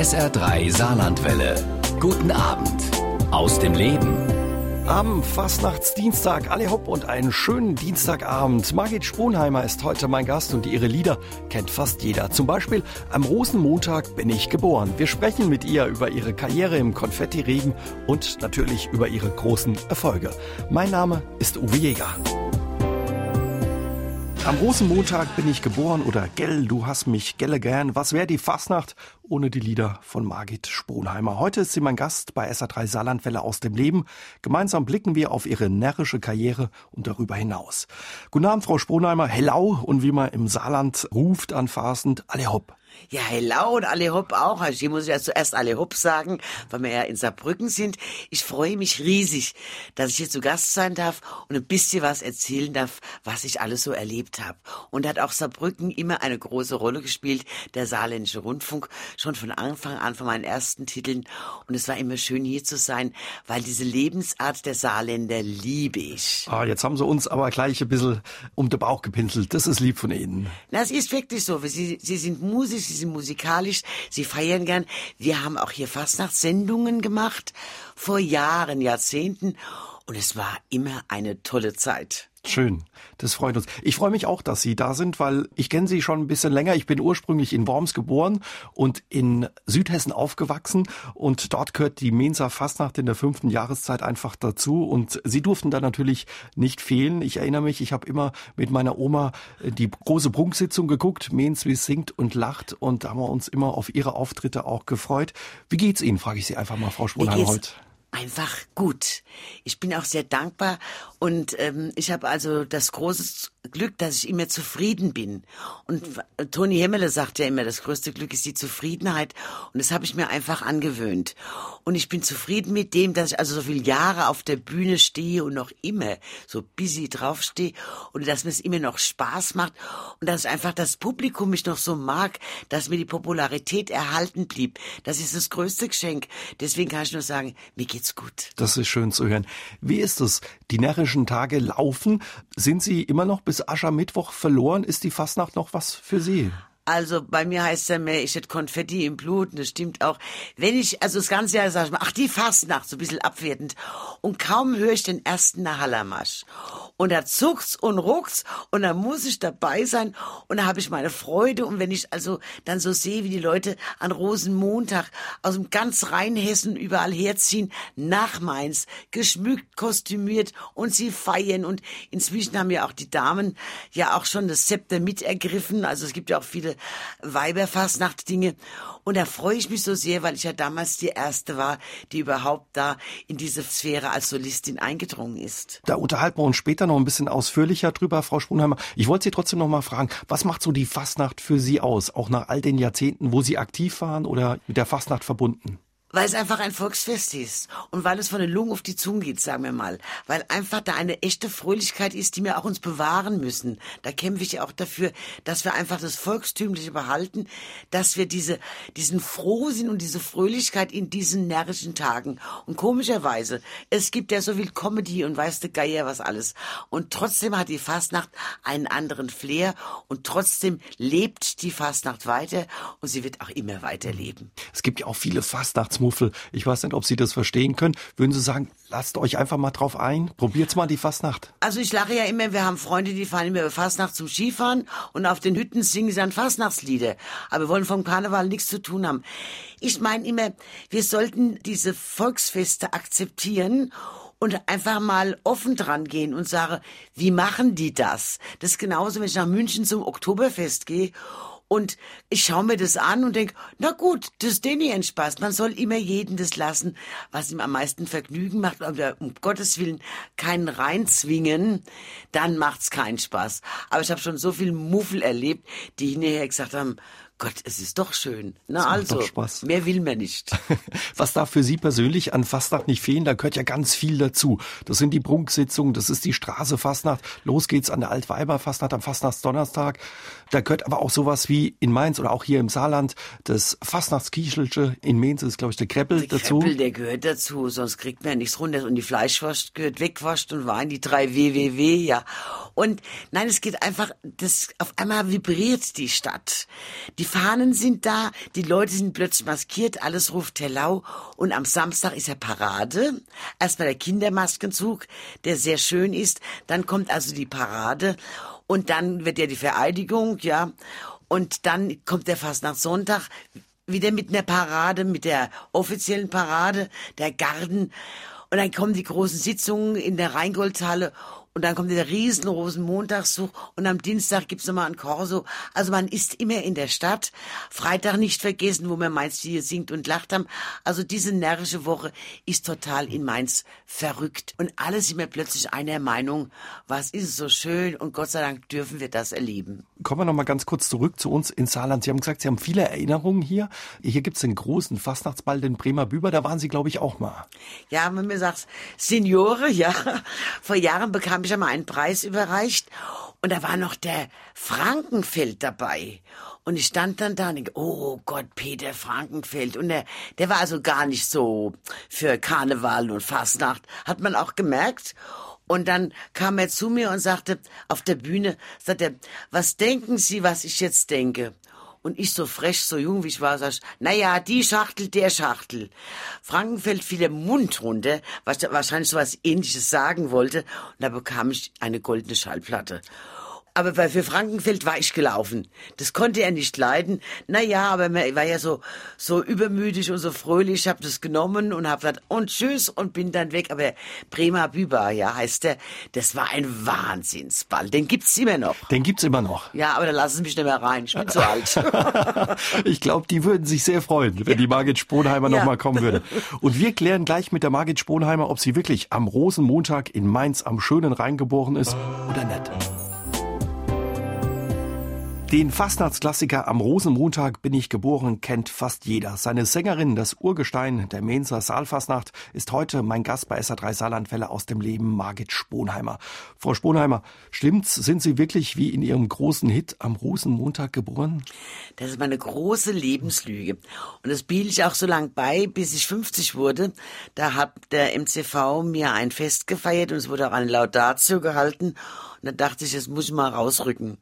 SR3 Saarlandwelle. Guten Abend aus dem Leben. Am Fastnachtsdienstag, alle hopp und einen schönen Dienstagabend. Margit Sponheimer ist heute mein Gast und ihre Lieder kennt fast jeder. Zum Beispiel am Rosenmontag bin ich geboren. Wir sprechen mit ihr über ihre Karriere im Konfettiregen und natürlich über ihre großen Erfolge. Mein Name ist Uwe Jäger. Am Rosenmontag bin ich geboren oder Gell, du hast mich gelle gern. Was wäre die Fastnacht ohne die Lieder von Margit Sponheimer? Heute ist sie mein Gast bei SA3 Saarlandwelle aus dem Leben. Gemeinsam blicken wir auf ihre närrische Karriere und darüber hinaus. Guten Abend, Frau Sponheimer. Hello und wie man im Saarland ruft anfassend, alle hopp. Ja, hello und alle hopp auch. Also hier muss ich ja zuerst alle hopp sagen, weil wir ja in Saarbrücken sind. Ich freue mich riesig, dass ich hier zu Gast sein darf und ein bisschen was erzählen darf, was ich alles so erlebt habe. Und hat auch Saarbrücken immer eine große Rolle gespielt, der Saarländische Rundfunk, schon von Anfang an von meinen ersten Titeln. Und es war immer schön hier zu sein, weil diese Lebensart der Saarländer liebe ich. Ah, jetzt haben Sie uns aber gleich ein bisschen um den Bauch gepinselt. Das ist lieb von Ihnen. Na, es ist wirklich so. Sie, Sie sind musisch, Sie sind musikalisch, Sie feiern gern. Wir haben auch hier Fastnachtssendungen gemacht, vor Jahren, Jahrzehnten. Und es war immer eine tolle Zeit. Schön, das freut uns. Ich freue mich auch, dass Sie da sind, weil ich kenne Sie schon ein bisschen länger. Ich bin ursprünglich in Worms geboren und in Südhessen aufgewachsen und dort gehört die Mensa Fastnacht in der fünften Jahreszeit einfach dazu und Sie durften da natürlich nicht fehlen. Ich erinnere mich, ich habe immer mit meiner Oma die große Prunksitzung geguckt, Mens wie singt und lacht und da haben wir uns immer auf Ihre Auftritte auch gefreut. Wie geht's Ihnen, frage ich Sie einfach mal, Frau Sponheim heute einfach gut. Ich bin auch sehr dankbar und ähm, ich habe also das große Glück, dass ich immer zufrieden bin. Und Toni Hemmele sagt ja immer, das größte Glück ist die Zufriedenheit und das habe ich mir einfach angewöhnt. Und ich bin zufrieden mit dem, dass ich also so viele Jahre auf der Bühne stehe und noch immer so busy draufstehe und dass mir es immer noch Spaß macht und dass einfach das Publikum mich noch so mag, dass mir die Popularität erhalten blieb. Das ist das größte Geschenk. Deswegen kann ich nur sagen, mir geht geht's gut. Das ist schön zu hören. Wie ist es? Die närrischen Tage laufen. Sind sie immer noch bis Aschermittwoch verloren? Ist die Fastnacht noch was für Sie? Also bei mir heißt es ja mehr, ich hätte Konfetti im Blut, und das stimmt auch. Wenn ich, also das ganze Jahr sage ich mal, ach die Fastnacht, so ein bisschen abwertend. Und kaum höre ich den ersten Nahallermarsch. Und da zuckt's und ruckt's und da muss ich dabei sein und da habe ich meine Freude. Und wenn ich also dann so sehe, wie die Leute an Rosenmontag aus dem ganz Rheinhessen überall herziehen, nach Mainz, geschmückt, kostümiert und sie feiern. Und inzwischen haben ja auch die Damen ja auch schon das Zepter mitergriffen. Also es gibt ja auch viele Weiberfastnacht-Dinge. Und da freue ich mich so sehr, weil ich ja damals die erste war, die überhaupt da in diese Sphäre als Solistin eingedrungen ist. Da unterhalten wir uns später noch ein bisschen ausführlicher drüber, Frau Spunheimer. Ich wollte Sie trotzdem noch mal fragen, was macht so die Fastnacht für Sie aus? Auch nach all den Jahrzehnten, wo Sie aktiv waren oder mit der Fastnacht verbunden? Weil es einfach ein Volksfest ist und weil es von den Lungen auf die Zunge geht, sagen wir mal. Weil einfach da eine echte Fröhlichkeit ist, die wir auch uns bewahren müssen. Da kämpfe ich ja auch dafür, dass wir einfach das Volkstümliche behalten, dass wir diese, diesen Frohsinn und diese Fröhlichkeit in diesen närrischen Tagen. Und komischerweise, es gibt ja so viel Comedy und weißt du Geier was alles. Und trotzdem hat die Fastnacht einen anderen Flair und trotzdem lebt die Fastnacht weiter und sie wird auch immer weiterleben. Es gibt ja auch viele Fastnachts Weihnachtsmuffel. Ich weiß nicht, ob Sie das verstehen können. Würden Sie sagen, lasst euch einfach mal drauf ein? Probiert's mal die Fastnacht. Also ich lache ja immer, wir haben Freunde, die fahren immer über Fastnacht zum Skifahren und auf den Hütten singen sie dann Fastnachtslieder. Aber wir wollen vom Karneval nichts zu tun haben. Ich meine immer, wir sollten diese Volksfeste akzeptieren und einfach mal offen dran gehen und sagen, wie machen die das? Das ist genauso, wenn ich nach München zum Oktoberfest gehe und ich schaue mir das an und denk, na gut, das ist denen ihren Spaß. Man soll immer jeden das lassen, was ihm am meisten Vergnügen macht. Aber um Gottes Willen keinen reinzwingen, dann macht's keinen Spaß. Aber ich habe schon so viel Muffel erlebt, die hinterher gesagt haben, Gott, es ist doch schön. Na also, mehr will man nicht. Was darf für Sie persönlich an Fastnacht nicht fehlen? Da gehört ja ganz viel dazu. Das sind die Prunksitzungen, das ist die Straße Fastnacht. Los geht's an der Altweiber Fastnacht am Fastnachtsdonnerstag. Da gehört aber auch sowas wie in Mainz oder auch hier im Saarland das Fastnachtskiechelsche. In Mainz ist, glaube ich, der Kreppel der dazu. Kreppel, der gehört dazu, sonst kriegt man ja nichts runter. Und die Fleischwurst gehört wegwascht und Wein, die drei WWW, ja. Und nein, es geht einfach, das, auf einmal vibriert die Stadt. Die Fahnen sind da, die Leute sind plötzlich maskiert, alles ruft Tellau und am Samstag ist ja Parade. Erstmal der Kindermaskenzug, der sehr schön ist, dann kommt also die Parade und dann wird ja die Vereidigung, ja, und dann kommt der Fastnachtssonntag wieder mit einer Parade, mit der offiziellen Parade der Garden. Und dann kommen die großen Sitzungen in der Rheingoldhalle und dann kommt der riesen Rosenmontagszug und am Dienstag gibt's nochmal ein Korso. Also man ist immer in der Stadt. Freitag nicht vergessen, wo man Mainz hier singt und lacht haben. Also diese närrische Woche ist total in Mainz verrückt. Und alle sind mir plötzlich einer Meinung, was ist so schön und Gott sei Dank dürfen wir das erleben. Kommen wir noch mal ganz kurz zurück zu uns in Saarland. Sie haben gesagt, Sie haben viele Erinnerungen hier. Hier gibt's den großen Fastnachtsball, den Bremer Büber. Da waren Sie, glaube ich, auch mal. Ja, wenn mir sagt, Signore, ja. Vor Jahren bekam ich ja mal einen Preis überreicht und da war noch der Frankenfeld dabei. Und ich stand dann da und denke, oh Gott, Peter Frankenfeld. Und der, der war also gar nicht so für Karneval und Fastnacht. Hat man auch gemerkt. Und dann kam er zu mir und sagte, auf der Bühne, sagte was denken Sie, was ich jetzt denke? Und ich so frech, so jung wie ich war, sag ich, na ja, die Schachtel, der Schachtel. Frankenfeld fiel der Mund runter, was wahrscheinlich so was ähnliches sagen wollte. Und da bekam ich eine goldene Schallplatte. Aber für Frankenfeld war ich gelaufen. Das konnte er nicht leiden. Naja, aber er war ja so, so übermütig und so fröhlich. Ich habe das genommen und habe gesagt, und tschüss und bin dann weg. Aber Bremer Büber, ja, heißt der. Das war ein Wahnsinnsball. Den gibt's immer noch. Den gibt's immer noch. Ja, aber da lassen Sie mich nicht mehr rein. Ich bin zu alt. ich glaube, die würden sich sehr freuen, wenn die Margit Sponheimer ja. noch mal kommen würde. Und wir klären gleich mit der Margit Sponheimer, ob sie wirklich am Rosenmontag in Mainz am schönen Rhein geboren ist oder nicht. Den Fastnachtsklassiker Am Rosenmontag bin ich geboren kennt fast jeder. Seine Sängerin, das Urgestein der Mainzer Saalfastnacht, ist heute mein Gast bei SA3 Saarlandwelle aus dem Leben, Margit Sponheimer. Frau Sponheimer, stimmt's? Sind Sie wirklich wie in Ihrem großen Hit Am Rosenmontag geboren? Das ist meine große Lebenslüge. Und das biete ich auch so lang bei, bis ich 50 wurde. Da hat der MCV mir ein Fest gefeiert und es wurde auch eine Laudatio gehalten. Und da dachte ich, jetzt muss ich mal rausrücken.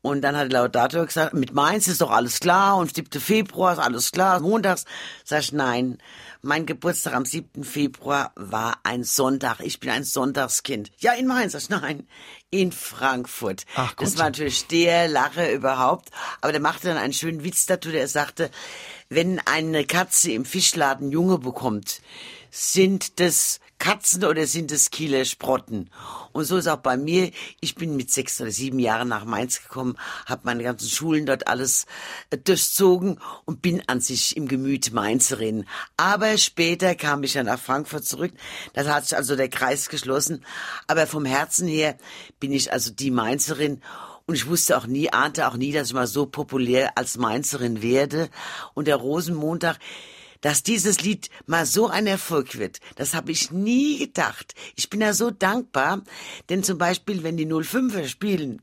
Und dann hat der Laudator gesagt, mit Mainz ist doch alles klar und 7. Februar ist alles klar, montags. Sag ich, nein, mein Geburtstag am 7. Februar war ein Sonntag. Ich bin ein Sonntagskind. Ja, in Mainz. Sag ich, nein, in Frankfurt. Ach, gut. Das war natürlich der Lache überhaupt. Aber der machte dann einen schönen Witz dazu, der sagte, wenn eine Katze im Fischladen Junge bekommt, sind das Katzen oder sind es Kieler Sprotten? Und so ist auch bei mir. Ich bin mit sechs oder sieben Jahren nach Mainz gekommen, habe meine ganzen Schulen dort alles äh, durchzogen und bin an sich im Gemüt Mainzerin. Aber später kam ich ja nach Frankfurt zurück. Da hat sich also der Kreis geschlossen. Aber vom Herzen her bin ich also die Mainzerin. Und ich wusste auch nie, ahnte auch nie, dass ich mal so populär als Mainzerin werde. Und der Rosenmontag, dass dieses Lied mal so ein Erfolg wird. Das habe ich nie gedacht. Ich bin ja so dankbar, denn zum Beispiel, wenn die 05er spielen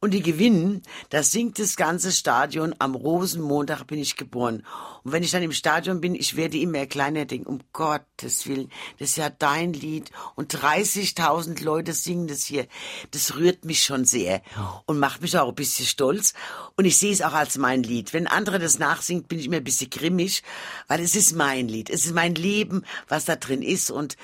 und die gewinnen, das singt das ganze Stadion. Am Rosenmontag bin ich geboren. Und wenn ich dann im Stadion bin, ich werde immer kleiner denken, um Gottes Willen, das ist ja dein Lied. Und 30.000 Leute singen das hier. Das rührt mich schon sehr und macht mich auch ein bisschen stolz. Und ich sehe es auch als mein Lied. Wenn andere das nachsingen, bin ich immer ein bisschen grimmig, weil es ist mein Lied. Es ist mein Leben, was da drin ist. Und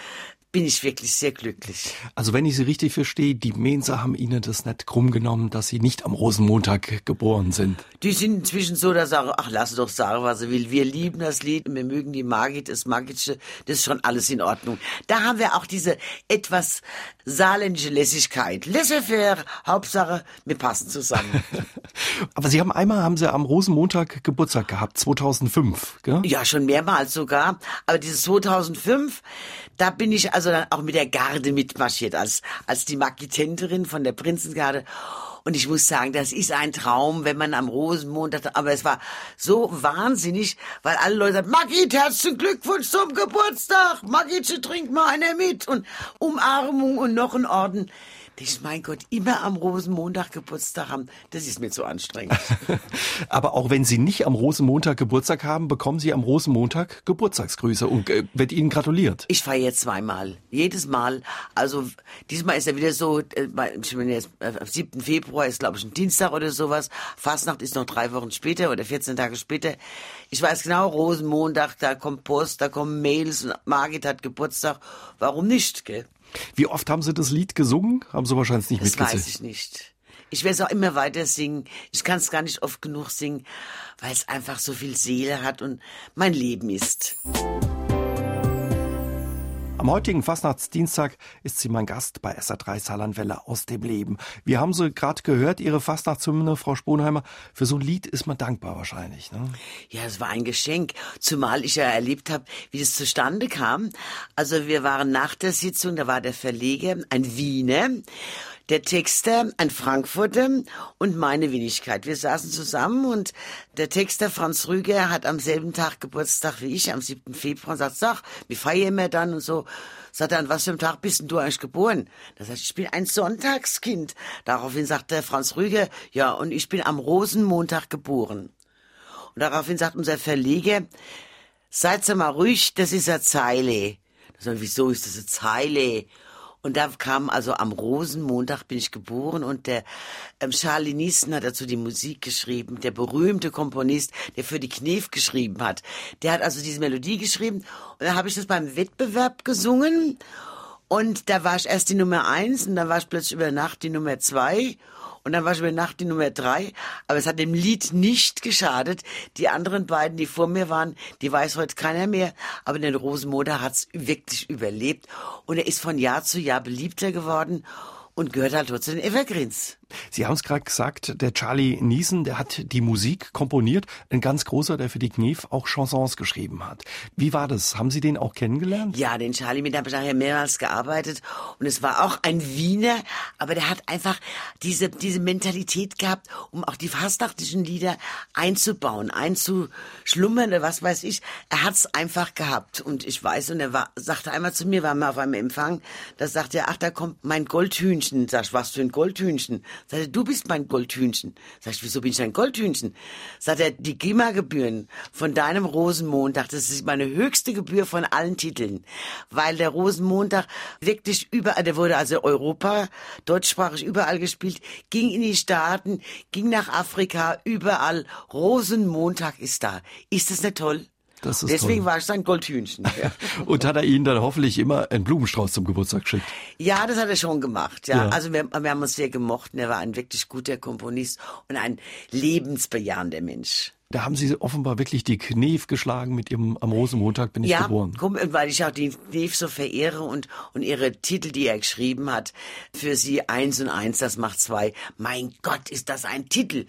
bin ich wirklich sehr glücklich. Also wenn ich Sie richtig verstehe, die Mensa haben Ihnen das nicht krumm genommen, dass Sie nicht am Rosenmontag geboren sind. Die sind inzwischen so, dass sagen, ach, lass doch sagen, was sie will. Wir lieben das Lied, wir mögen die Margit, das Magische, das ist schon alles in Ordnung. Da haben wir auch diese etwas saarländische Lässigkeit. Laissez-faire, Hauptsache, wir passen zusammen. Aber Sie haben einmal, haben Sie am Rosenmontag Geburtstag gehabt, 2005, gell? Ja, schon mehrmals sogar. Aber dieses 2005, da bin ich also dann auch mit der Garde mitmarschiert, als, als die Magitenterin von der Prinzengarde. Und ich muss sagen, das ist ein Traum, wenn man am Rosenmontag, aber es war so wahnsinnig, weil alle Leute sagen, Magit, herzlichen Glückwunsch zum Geburtstag. Magit, trink mal einer mit. Und Umarmung und noch ein Orden. Ich mein Gott, immer am Rosenmontag Geburtstag haben, das ist mir zu anstrengend. Aber auch wenn Sie nicht am Rosenmontag Geburtstag haben, bekommen Sie am Rosenmontag Geburtstagsgrüße und äh, wird Ihnen gratuliert. Ich feiere zweimal. Jedes Mal. Also diesmal ist er wieder so, äh, ich bin jetzt, äh, am 7. Februar ist glaube ich ein Dienstag oder sowas. Fastnacht ist noch drei Wochen später oder 14 Tage später. Ich weiß genau, Rosenmontag, da kommt Post, da kommen Mails und Margit hat Geburtstag. Warum nicht, gell? Wie oft haben Sie das Lied gesungen? Haben Sie wahrscheinlich nicht Das mitgezählt. weiß ich nicht. Ich werde es auch immer weiter singen. Ich kann es gar nicht oft genug singen, weil es einfach so viel Seele hat und mein Leben ist. Am heutigen Fastnachtsdienstag ist sie mein Gast bei SA3 Saarlandwelle aus dem Leben. Wir haben sie gerade gehört, Ihre Fastnachtshymne, Frau Sponheimer. Für so ein Lied ist man dankbar wahrscheinlich. Ne? Ja, es war ein Geschenk, zumal ich ja erlebt habe, wie das zustande kam. Also wir waren nach der Sitzung, da war der Verleger, ein Wiener, der Texter, ein Frankfurter und meine Wenigkeit. Wir saßen zusammen und der Texter Franz Rüger hat am selben Tag Geburtstag wie ich, am 7. Februar, und sagt, sag, wie feiern wir dann und so. Sagt er, an was für einem Tag bist denn du eigentlich geboren? Das heißt, ich bin ein Sonntagskind. Daraufhin sagt der Franz Rüger, ja, und ich bin am Rosenmontag geboren. Und daraufhin sagt unser Verleger, seid mal ruhig, das ist eine Zeile. Da wir, wieso ist das eine Zeile? Und da kam also am Rosenmontag bin ich geboren und der ähm, Charlie Niesen hat dazu die Musik geschrieben, der berühmte Komponist, der für die Knef geschrieben hat. Der hat also diese Melodie geschrieben. Und dann habe ich das beim Wettbewerb gesungen und da war ich erst die Nummer eins und dann war ich plötzlich über Nacht die Nummer zwei und dann war ich über Nacht die Nummer drei. Aber es hat dem Lied nicht geschadet. Die anderen beiden, die vor mir waren, die weiß heute keiner mehr. Aber den Rosenmoder hat's wirklich überlebt. Und er ist von Jahr zu Jahr beliebter geworden und gehört halt heute zu den Evergreens. Sie haben es gerade gesagt, der Charlie Niesen, der hat die Musik komponiert. Ein ganz großer, der für die Knef auch Chansons geschrieben hat. Wie war das? Haben Sie den auch kennengelernt? Ja, den Charlie, mit dem habe ich nachher mehrmals gearbeitet. Und es war auch ein Wiener, aber der hat einfach diese, diese Mentalität gehabt, um auch die fastnachtlichen Lieder einzubauen, einzuschlummern oder was weiß ich. Er hat's einfach gehabt. Und ich weiß, und er war, sagte einmal zu mir, war mal auf einem Empfang, da sagte er, ach, da kommt mein Goldhühnchen. Sag ich, was für ein Goldhühnchen? Sagt er, du bist mein Goldhühnchen. Sag ich, wieso bin ich ein Goldhühnchen? Sagt er, die GEMA-Gebühren von deinem Rosenmontag, das ist meine höchste Gebühr von allen Titeln. Weil der Rosenmontag wirklich überall, der wurde also Europa, deutschsprachig überall gespielt, ging in die Staaten, ging nach Afrika, überall. Rosenmontag ist da. Ist das nicht toll? Das ist Deswegen toll. war ich sein Goldhühnchen. Ja. Und hat er Ihnen dann hoffentlich immer einen Blumenstrauß zum Geburtstag geschickt? Ja, das hat er schon gemacht. Ja, Ja. also wir, wir haben uns sehr gemocht. Er war ein wirklich guter Komponist und ein lebensbejahender Mensch. Da haben Sie offenbar wirklich die Knef geschlagen mit Ihrem Am Rosenmontag bin ich ja, geboren. komm, weil ich auch die Neve so verehre und, und ihre Titel, die er geschrieben hat, für sie eins und eins, das macht zwei. Mein Gott, ist das ein Titel.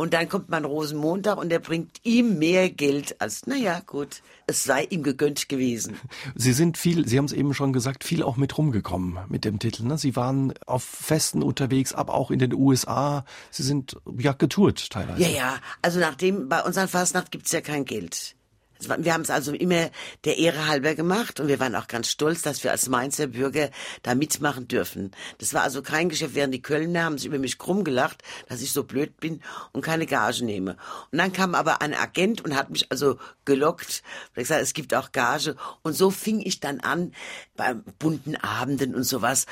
Und dann kommt man Rosenmontag und er bringt ihm mehr Geld als, naja, gut, es sei ihm gegönnt gewesen. Sie sind viel, Sie haben es eben schon gesagt, viel auch mit rumgekommen mit dem Titel. Ne? Sie waren auf Festen unterwegs, aber auch in den USA. Sie sind ja getourt teilweise. Ja, ja, also nachdem, bei unseren Fastnacht gibt's ja kein Geld. Wir haben es also immer der Ehre halber gemacht und wir waren auch ganz stolz, dass wir als Mainzer Bürger da mitmachen dürfen. Das war also kein Geschäft, während die Kölner haben sich über mich krumm gelacht, dass ich so blöd bin und keine Gage nehme. Und dann kam aber ein Agent und hat mich also gelockt, hat gesagt, es gibt auch Gage. Und so fing ich dann an, bei bunten Abenden und sowas,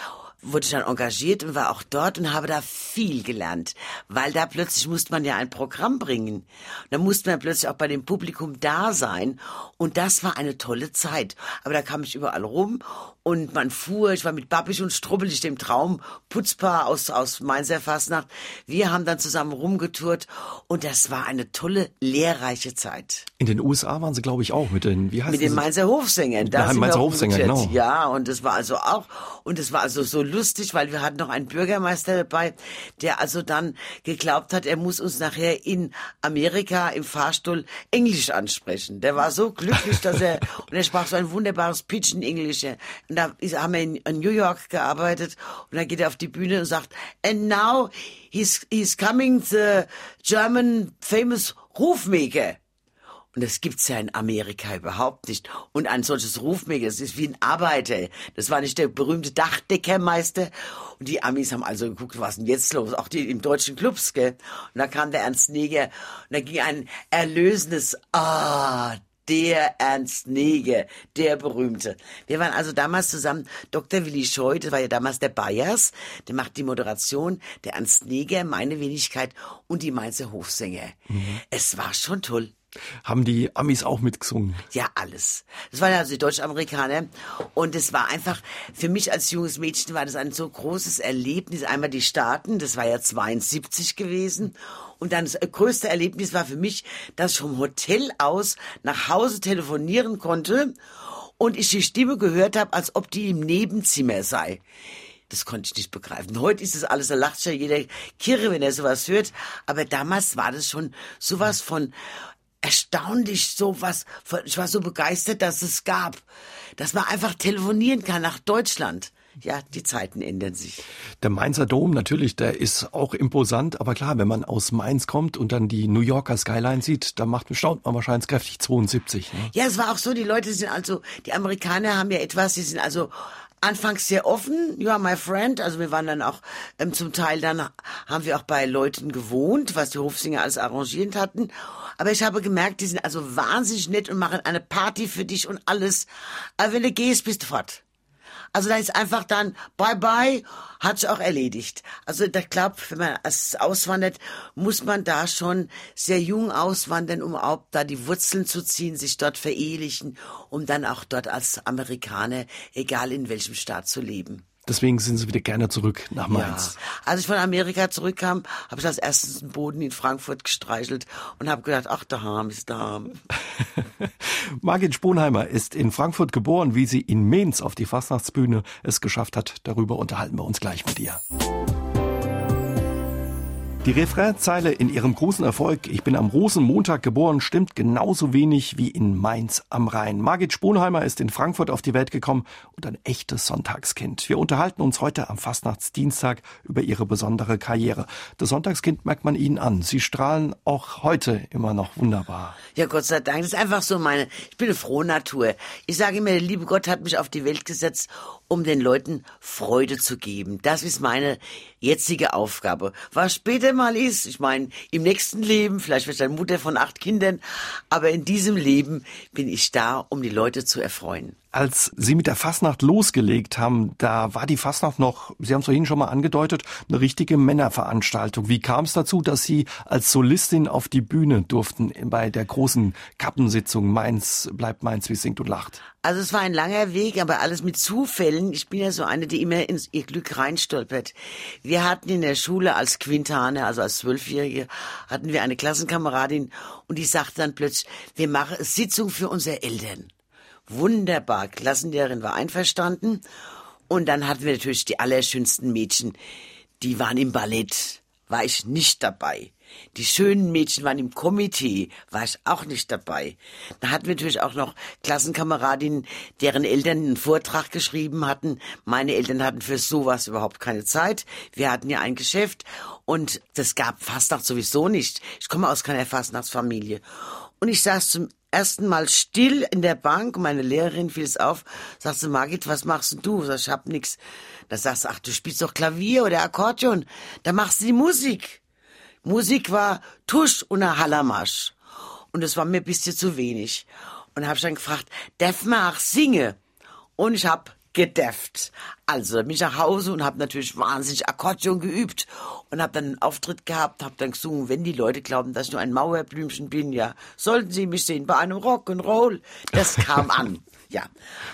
wurde ich dann engagiert und war auch dort und habe da viel gelernt, weil da plötzlich musste man ja ein Programm bringen. Da musste man plötzlich auch bei dem Publikum da sein und das war eine tolle Zeit. Aber da kam ich überall rum und man fuhr, ich war mit Babisch und Strubbelig, dem Traum Putzpaar aus, aus Mainzer Fastnacht. Wir haben dann zusammen rumgetourt und das war eine tolle, lehrreiche Zeit. In den USA waren Sie, glaube ich, auch mit den, wie heißt Mit den das? Mainzer Hofsängern. Da Mainzer wir Hofsänger, rumgekehrt. genau. Ja, und das war also auch, und es war also so lustig, weil wir hatten noch einen Bürgermeister dabei, der also dann geglaubt hat, er muss uns nachher in Amerika im Fahrstuhl Englisch ansprechen. Der war so glücklich, dass er, und er sprach so ein wunderbares Pidgin-Englisch. Und da haben wir in, in New York gearbeitet, und dann geht er auf die Bühne und sagt, and now he's, he's coming the German famous Rufmaker. Und das gibt's ja in Amerika überhaupt nicht. Und ein solches Rufmädel, das ist wie ein Arbeiter. Das war nicht der berühmte Dachdeckermeister. Und die Amis haben also geguckt, was denn jetzt los? Auch die im deutschen Clubs, gell? Und da kam der Ernst Neger und da ging ein erlösendes Ah, der Ernst Neger, der berühmte. Wir waren also damals zusammen, Dr. Willi Scheu, das war ja damals der Bayers, der macht die Moderation, der Ernst Neger, meine Wenigkeit und die Mainzer Hofsänger. Mhm. Es war schon toll. Haben die Amis auch mitgesungen? Ja, alles. Das waren also die Deutsch-Amerikaner. Und es war einfach, für mich als junges Mädchen war das ein so großes Erlebnis. Einmal die Staaten, das war ja 72 gewesen. Und dann das größte Erlebnis war für mich, dass ich vom Hotel aus nach Hause telefonieren konnte und ich die Stimme gehört habe, als ob die im Nebenzimmer sei. Das konnte ich nicht begreifen. Heute ist es alles, da lacht ja jeder Kirre, wenn er sowas hört. Aber damals war das schon sowas von erstaunlich so was, ich war so begeistert, dass es gab, dass man einfach telefonieren kann nach Deutschland. Ja, die Zeiten ändern sich. Der Mainzer Dom, natürlich, der ist auch imposant, aber klar, wenn man aus Mainz kommt und dann die New Yorker Skyline sieht, da macht, staunt man wahrscheinlich kräftig 72. Ne? Ja, es war auch so, die Leute sind also, die Amerikaner haben ja etwas, die sind also anfangs sehr offen, you are my friend. Also wir waren dann auch ähm, zum Teil dann haben wir auch bei Leuten gewohnt, was die Hofsinger alles arrangiert hatten. Aber ich habe gemerkt, die sind also wahnsinnig nett und machen eine Party für dich und alles. Aber wenn du gehst, bist du fort. Also da ist einfach dann bye bye, hat sich auch erledigt. Also da glaube, wenn man auswandert, muss man da schon sehr jung auswandern, um auch da die Wurzeln zu ziehen, sich dort verehelichen, um dann auch dort als Amerikaner, egal in welchem Staat zu leben. Deswegen sind sie wieder gerne zurück nach Mainz. Ja. Als ich von Amerika zurückkam, habe ich als erstes den Boden in Frankfurt gestreichelt und habe gedacht, ach, der Harm ist der Harm. Margit Sponheimer ist in Frankfurt geboren, wie sie in Mainz auf die Fastnachtsbühne es geschafft hat. Darüber unterhalten wir uns gleich mit ihr. Die Refrainzeile in ihrem großen Erfolg Ich bin am Rosenmontag geboren stimmt genauso wenig wie in Mainz am Rhein. Margit Sponheimer ist in Frankfurt auf die Welt gekommen und ein echtes Sonntagskind. Wir unterhalten uns heute am Fastnachtsdienstag über ihre besondere Karriere. Das Sonntagskind merkt man ihnen an. Sie strahlen auch heute immer noch wunderbar. Ja, Gott sei Dank. Das ist einfach so meine, ich bin eine frohe Natur. Ich sage immer, der liebe Gott hat mich auf die Welt gesetzt, um den Leuten Freude zu geben. Das ist meine jetzige Aufgabe. Was später mal ist, ich meine, im nächsten Leben, vielleicht wird ich Mutter von acht Kindern, aber in diesem Leben bin ich da, um die Leute zu erfreuen. Als Sie mit der Fastnacht losgelegt haben, da war die Fastnacht noch, Sie haben es vorhin schon mal angedeutet, eine richtige Männerveranstaltung. Wie kam es dazu, dass Sie als Solistin auf die Bühne durften bei der großen Kappensitzung Mainz bleibt Mainz, wie singt und lacht? Also es war ein langer Weg, aber alles mit Zufällen. Ich bin ja so eine, die immer ins ihr Glück reinstolpert. Wir hatten in der Schule als Quintane, also als Zwölfjährige, hatten wir eine Klassenkameradin und die sagte dann plötzlich, wir machen Sitzung für unsere Eltern wunderbar. Klassenlehrerin war einverstanden. Und dann hatten wir natürlich die allerschönsten Mädchen. Die waren im Ballett. War ich nicht dabei. Die schönen Mädchen waren im Komitee, war ich auch nicht dabei. Da hatten wir natürlich auch noch Klassenkameradinnen, deren Eltern einen Vortrag geschrieben hatten. Meine Eltern hatten für sowas überhaupt keine Zeit. Wir hatten ja ein Geschäft und das gab Fastnacht sowieso nicht. Ich komme aus keiner Fastnachtsfamilie. Und ich saß zum ersten Mal still in der Bank. Meine Lehrerin fiel es auf, sagte, Margit, was machst du? Sag, ich hab nix. Da sagst du, ach, du spielst doch Klavier oder Akkordeon. Da machst du die Musik. Musik war Tusch und ein Hallermarsch. Und das war mir ein bisschen zu wenig. Und hab ich dann gefragt, darf man auch singen? Und ich hab gedefft. Also bin ich nach Hause und habe natürlich wahnsinnig Akkordeon geübt und habe dann einen Auftritt gehabt, habe dann gesungen, wenn die Leute glauben, dass ich nur ein Mauerblümchen bin, ja, sollten sie mich sehen bei einem Rock'n'Roll. Das kam an. Ja,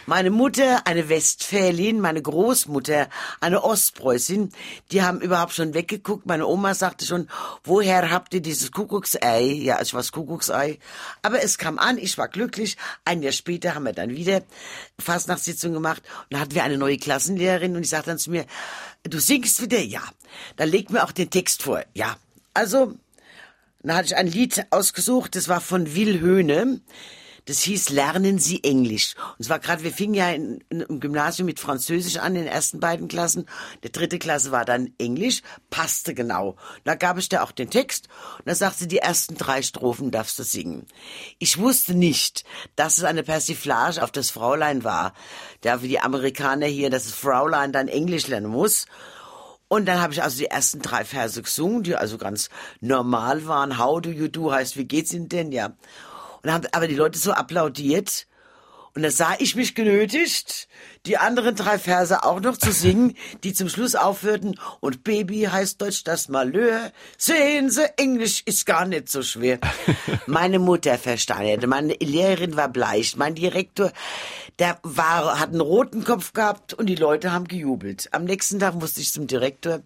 meine Mutter, eine Westfälin, meine Großmutter, eine Ostpreußin, die haben überhaupt schon weggeguckt. Meine Oma sagte schon, woher habt ihr dieses Kuckucksei? Ja, ich war Kuckucksei. Aber es kam an, ich war glücklich. Ein Jahr später haben wir dann wieder Fastnachtssitzung gemacht und da hatten wir eine neue Klassenlehrerin und die sagte dann zu mir, du singst wieder? Ja. Dann leg mir auch den Text vor. Ja. Also, dann hatte ich ein Lied ausgesucht, das war von Will Höhne. Das hieß Lernen Sie Englisch. Und zwar gerade, wir fingen ja in, in, im Gymnasium mit Französisch an, in den ersten beiden Klassen. Die dritte Klasse war dann Englisch, passte genau. Da gab ich da auch den Text und da sagte sie, die ersten drei Strophen darfst du singen. Ich wusste nicht, dass es eine Persiflage auf das Fräulein war. Da wie die Amerikaner hier, dass das Fräulein dann Englisch lernen muss. Und dann habe ich also die ersten drei Verse gesungen, die also ganz normal waren. How do you do heißt, wie geht's Ihnen denn? Ja. Und haben aber die Leute so applaudiert. Und da sah ich mich genötigt, die anderen drei Verse auch noch zu singen, die zum Schluss aufhörten. Und Baby heißt Deutsch das Malheur. Sehen Sie, Englisch ist gar nicht so schwer. Meine Mutter verstand, meine Lehrerin war bleich, mein Direktor, der war, hat einen roten Kopf gehabt und die Leute haben gejubelt. Am nächsten Tag musste ich zum Direktor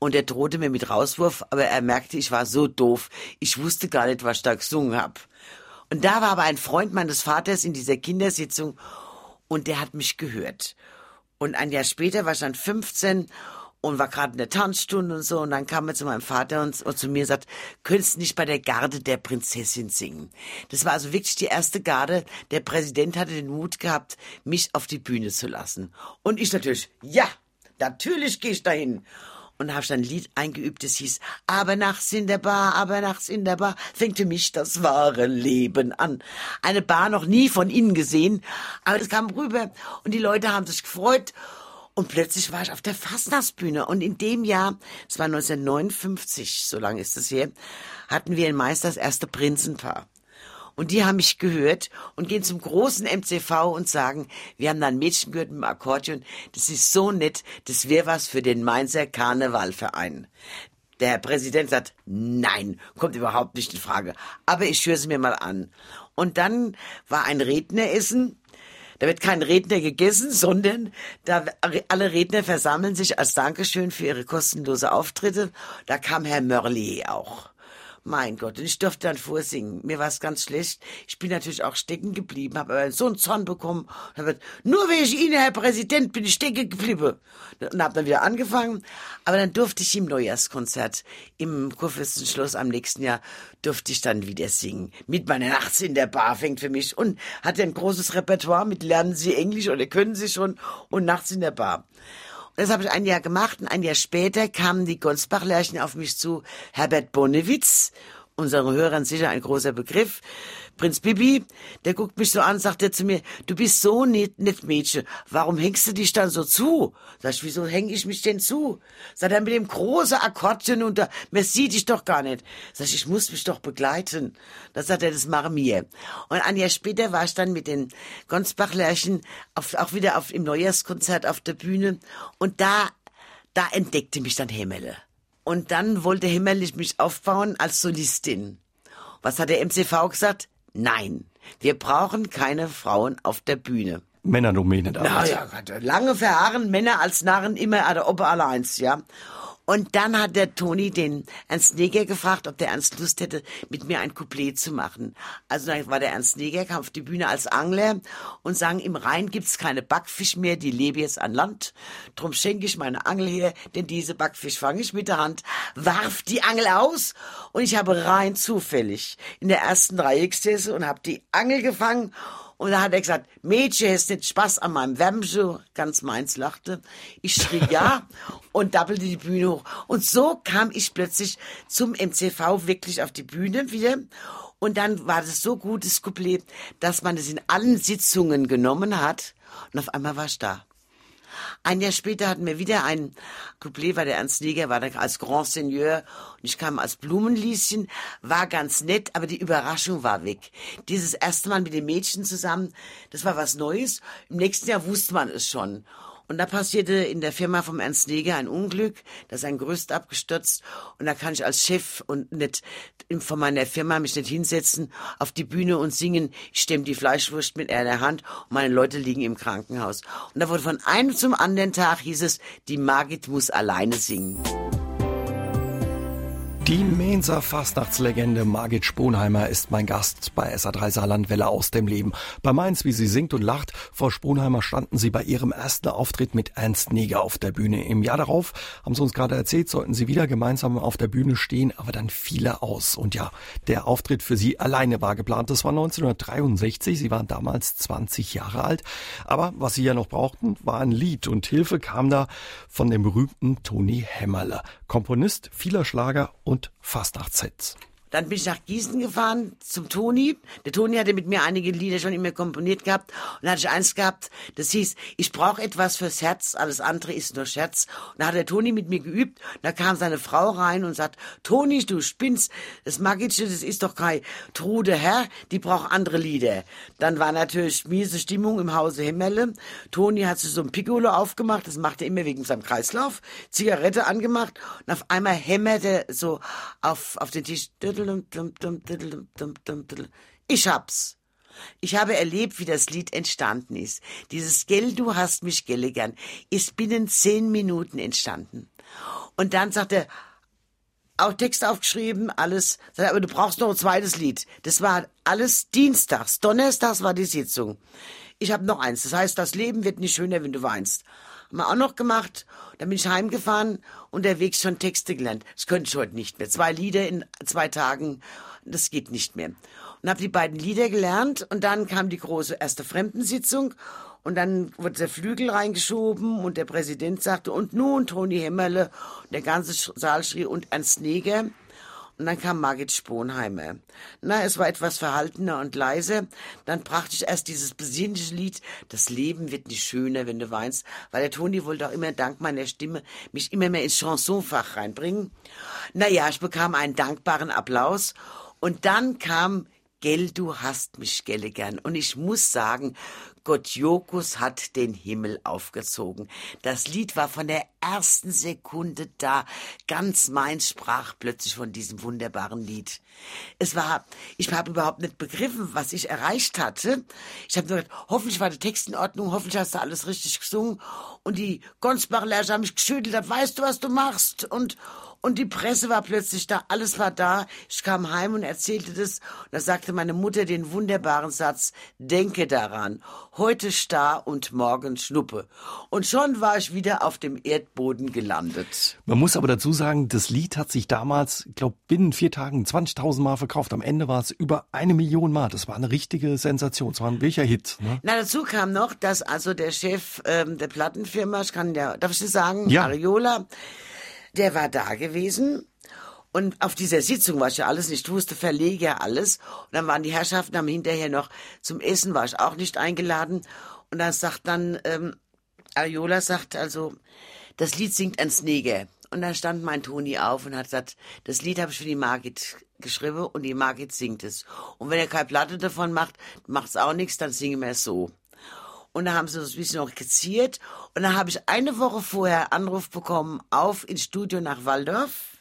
und er drohte mir mit Rauswurf, aber er merkte, ich war so doof. Ich wusste gar nicht, was ich da gesungen hab. Und da war aber ein Freund meines Vaters in dieser Kindersitzung und der hat mich gehört. Und ein Jahr später war ich dann 15 und war gerade in der Tanzstunde und so. Und dann kam er zu meinem Vater und, und zu mir und sagt, könntest nicht bei der Garde der Prinzessin singen? Das war also wirklich die erste Garde. Der Präsident hatte den Mut gehabt, mich auf die Bühne zu lassen. Und ich natürlich, ja, natürlich gehe ich dahin. Und habe dann ein Lied eingeübt, das hieß, aber nachts in der Bar, aber nachts in der Bar, fängt für mich das wahre Leben an. Eine Bar noch nie von innen gesehen, aber das kam rüber und die Leute haben sich gefreut. Und plötzlich war ich auf der Fastnachtsbühne. Und in dem Jahr, es war 1959, so lange ist es her, hatten wir in Meister das erste Prinzenpaar. Und die haben mich gehört und gehen zum großen MCV und sagen, wir haben da ein Mädchen gehört mit dem Akkordeon, das ist so nett, das wäre was für den Mainzer Karnevalverein. Der Herr Präsident sagt, nein, kommt überhaupt nicht in Frage. Aber ich höre es mir mal an. Und dann war ein Redneressen. Da wird kein Redner gegessen, sondern da alle Redner versammeln sich als Dankeschön für ihre kostenlose Auftritte. Da kam Herr Mörlier auch. Mein Gott, und ich durfte dann vorsingen. Mir war es ganz schlecht. Ich bin natürlich auch stecken geblieben, habe aber so einen Zorn bekommen. Hab, nur wegen Ihnen, Herr Präsident, bin ich stecken geblieben. Und habe dann wieder angefangen. Aber dann durfte ich im Neujahrskonzert im Kurfürstenschloss am nächsten Jahr durfte ich dann wieder singen. Mit meiner Nachts in der Bar fängt für mich und hatte ein großes Repertoire mit Lernen Sie Englisch oder können Sie schon und Nachts in der Bar. Das habe ich ein Jahr gemacht und ein Jahr später kamen die Gonsbach-Lerchen auf mich zu. Herbert Bonewitz, unseren Hörern sicher ein großer Begriff, Prinz Bibi, der guckt mich so an, sagt er zu mir, du bist so nett, nett Mädchen, warum hängst du dich dann so zu? Sag ich, wieso häng ich mich denn zu? Sagt er, mit dem großen Akkordchen und da, man sieht dich doch gar nicht. Sag ich, ich muss mich doch begleiten. Da sagt er, das mache mir. Und ein Jahr später war ich dann mit den Gonsbach-Lärchen auch wieder auf, im Neujahrskonzert auf der Bühne und da, da entdeckte mich dann Hemmele. Und dann wollte Hemmerlich mich aufbauen als Solistin. Was hat der MCV gesagt? Nein, wir brauchen keine Frauen auf der Bühne. Männerdomäne damals. Na ja, lange verharren Männer als Narren immer an der Oper allein, ja. Und dann hat der Toni den Ernst Neger gefragt, ob der Ernst Lust hätte, mit mir ein Couplet zu machen. Also dann war der Ernst Neger, kam auf die Bühne als Angler und sang, im Rhein gibt's keine Backfisch mehr, die lebe jetzt an Land. Drum schenke ich meine Angel her, denn diese Backfisch fange ich mit der Hand, warf die Angel aus und ich habe rein zufällig in der ersten Reihe gesessen und habe die Angel gefangen und da hat er gesagt, Mädchen, hast nicht Spaß an meinem Wärmschuh? Ganz meins lachte. Ich schrie ja und dappelte die Bühne hoch. Und so kam ich plötzlich zum MCV wirklich auf die Bühne wieder. Und dann war das so gutes Couplet, dass man es in allen Sitzungen genommen hat. Und auf einmal war ich da. Ein Jahr später hatten wir wieder ein Couplet, war der Ernst Neger, war da als Grand Seigneur und ich kam als Blumenlieschen, war ganz nett, aber die Überraschung war weg. Dieses erste Mal mit den Mädchen zusammen, das war was Neues. Im nächsten Jahr wusste man es schon. Und da passierte in der Firma vom Ernst Neger ein Unglück, da ist ein Gerüst abgestürzt und da kann ich als Chef und nicht von meiner Firma mich nicht hinsetzen auf die Bühne und singen, ich stemme die Fleischwurst mit einer Hand und meine Leute liegen im Krankenhaus. Und da wurde von einem zum anderen Tag hieß es, die Margit muss alleine singen. Die Mainzer Fastnachtslegende Margit Sponheimer ist mein Gast bei SA3 Saarlandwelle aus dem Leben. Bei Mainz, wie sie singt und lacht, Frau Sponheimer standen sie bei ihrem ersten Auftritt mit Ernst Neger auf der Bühne. Im Jahr darauf, haben sie uns gerade erzählt, sollten sie wieder gemeinsam auf der Bühne stehen, aber dann fiel er aus. Und ja, der Auftritt für sie alleine war geplant. Das war 1963, sie waren damals 20 Jahre alt. Aber was sie ja noch brauchten, war ein Lied und Hilfe kam da von dem berühmten Toni Hämmerle, Komponist vieler Schlager und und Fastnachtssets. Dann bin ich nach Gießen gefahren zum Toni. Der Toni hatte mit mir einige Lieder schon immer komponiert gehabt. Und dann hatte ich eins gehabt, das hieß, ich brauche etwas fürs Herz, alles andere ist nur Scherz. Und da hat der Toni mit mir geübt. Und da kam seine Frau rein und sagt, Toni, du spinnst, das Magische, das ist doch kein Trude Herr, die braucht andere Lieder. Dann war natürlich miese Stimmung im Hause Himmelle. Toni hat sich so ein Piccolo aufgemacht, das macht er immer wegen seinem Kreislauf. Zigarette angemacht und auf einmal hämmerte so auf, auf den Tisch. Ich hab's. Ich habe erlebt, wie das Lied entstanden ist. Dieses Gell, du hast mich gelle gern, ist binnen zehn Minuten entstanden. Und dann sagt er, auch Text aufgeschrieben, alles. Aber du brauchst noch ein zweites Lied. Das war alles dienstags. Donnerstags war die Sitzung. Ich habe noch eins. Das heißt, das Leben wird nicht schöner, wenn du weinst. Haben wir auch noch gemacht. Dann bin ich heimgefahren, unterwegs schon Texte gelernt. Das könnte ich heute nicht mehr. Zwei Lieder in zwei Tagen, das geht nicht mehr. Und habe die beiden Lieder gelernt und dann kam die große erste Fremdensitzung und dann wurde der Flügel reingeschoben und der Präsident sagte, und nun Toni Hämmerle, und der ganze Saal schrie, und Ernst Neger. Und dann kam Margit Sponheimer. Na, es war etwas verhaltener und leise. Dann brachte ich erst dieses besinnliche Lied, das Leben wird nicht schöner, wenn du weinst, weil der Toni wollte auch immer dank meiner Stimme mich immer mehr ins Chansonfach reinbringen. Naja, ich bekam einen dankbaren Applaus. Und dann kam Gell, du hast mich gelle gern. Und ich muss sagen, Gottjokus hat den Himmel aufgezogen. Das Lied war von der ersten Sekunde da. Ganz Mainz sprach plötzlich von diesem wunderbaren Lied. Es war, ich habe überhaupt nicht begriffen, was ich erreicht hatte. Ich habe nur gedacht, hoffentlich war der Text in Ordnung, hoffentlich hast du alles richtig gesungen. Und die Gonsbach-Lehrer haben mich geschüttelt, weißt du, was du machst? Und, und die Presse war plötzlich da, alles war da. Ich kam heim und erzählte das. Und da sagte meine Mutter den wunderbaren Satz, denke daran, heute starr und morgen Schnuppe. Und schon war ich wieder auf dem Erdboden gelandet. Man muss aber dazu sagen, das Lied hat sich damals, ich glaube, binnen vier Tagen 20.000 Mal verkauft. Am Ende war es über eine Million Mal. Das war eine richtige Sensation. Es war ein welcher Hit. Ne? Na, dazu kam noch, dass also der Chef ähm, der Plattenfirma, ich kann ja, darf ich das sagen, Ja. Ariola, der war da gewesen. Und auf dieser Sitzung, was ich ja alles nicht wusste, Verleger, alles. Und dann waren die Herrschaften, haben hinterher noch zum Essen, war ich auch nicht eingeladen. Und dann sagt dann, ähm, Ariola sagt also, das Lied singt Ernst Neger. Und dann stand mein Toni auf und hat gesagt, das Lied habe ich für die Margit geschrieben und die Margit singt es. Und wenn er keine Platte davon macht, macht's auch nichts, dann singen wir es so. Und da haben sie das ein bisschen noch geziert. Und dann habe ich eine Woche vorher Anruf bekommen auf ins Studio nach Waldorf.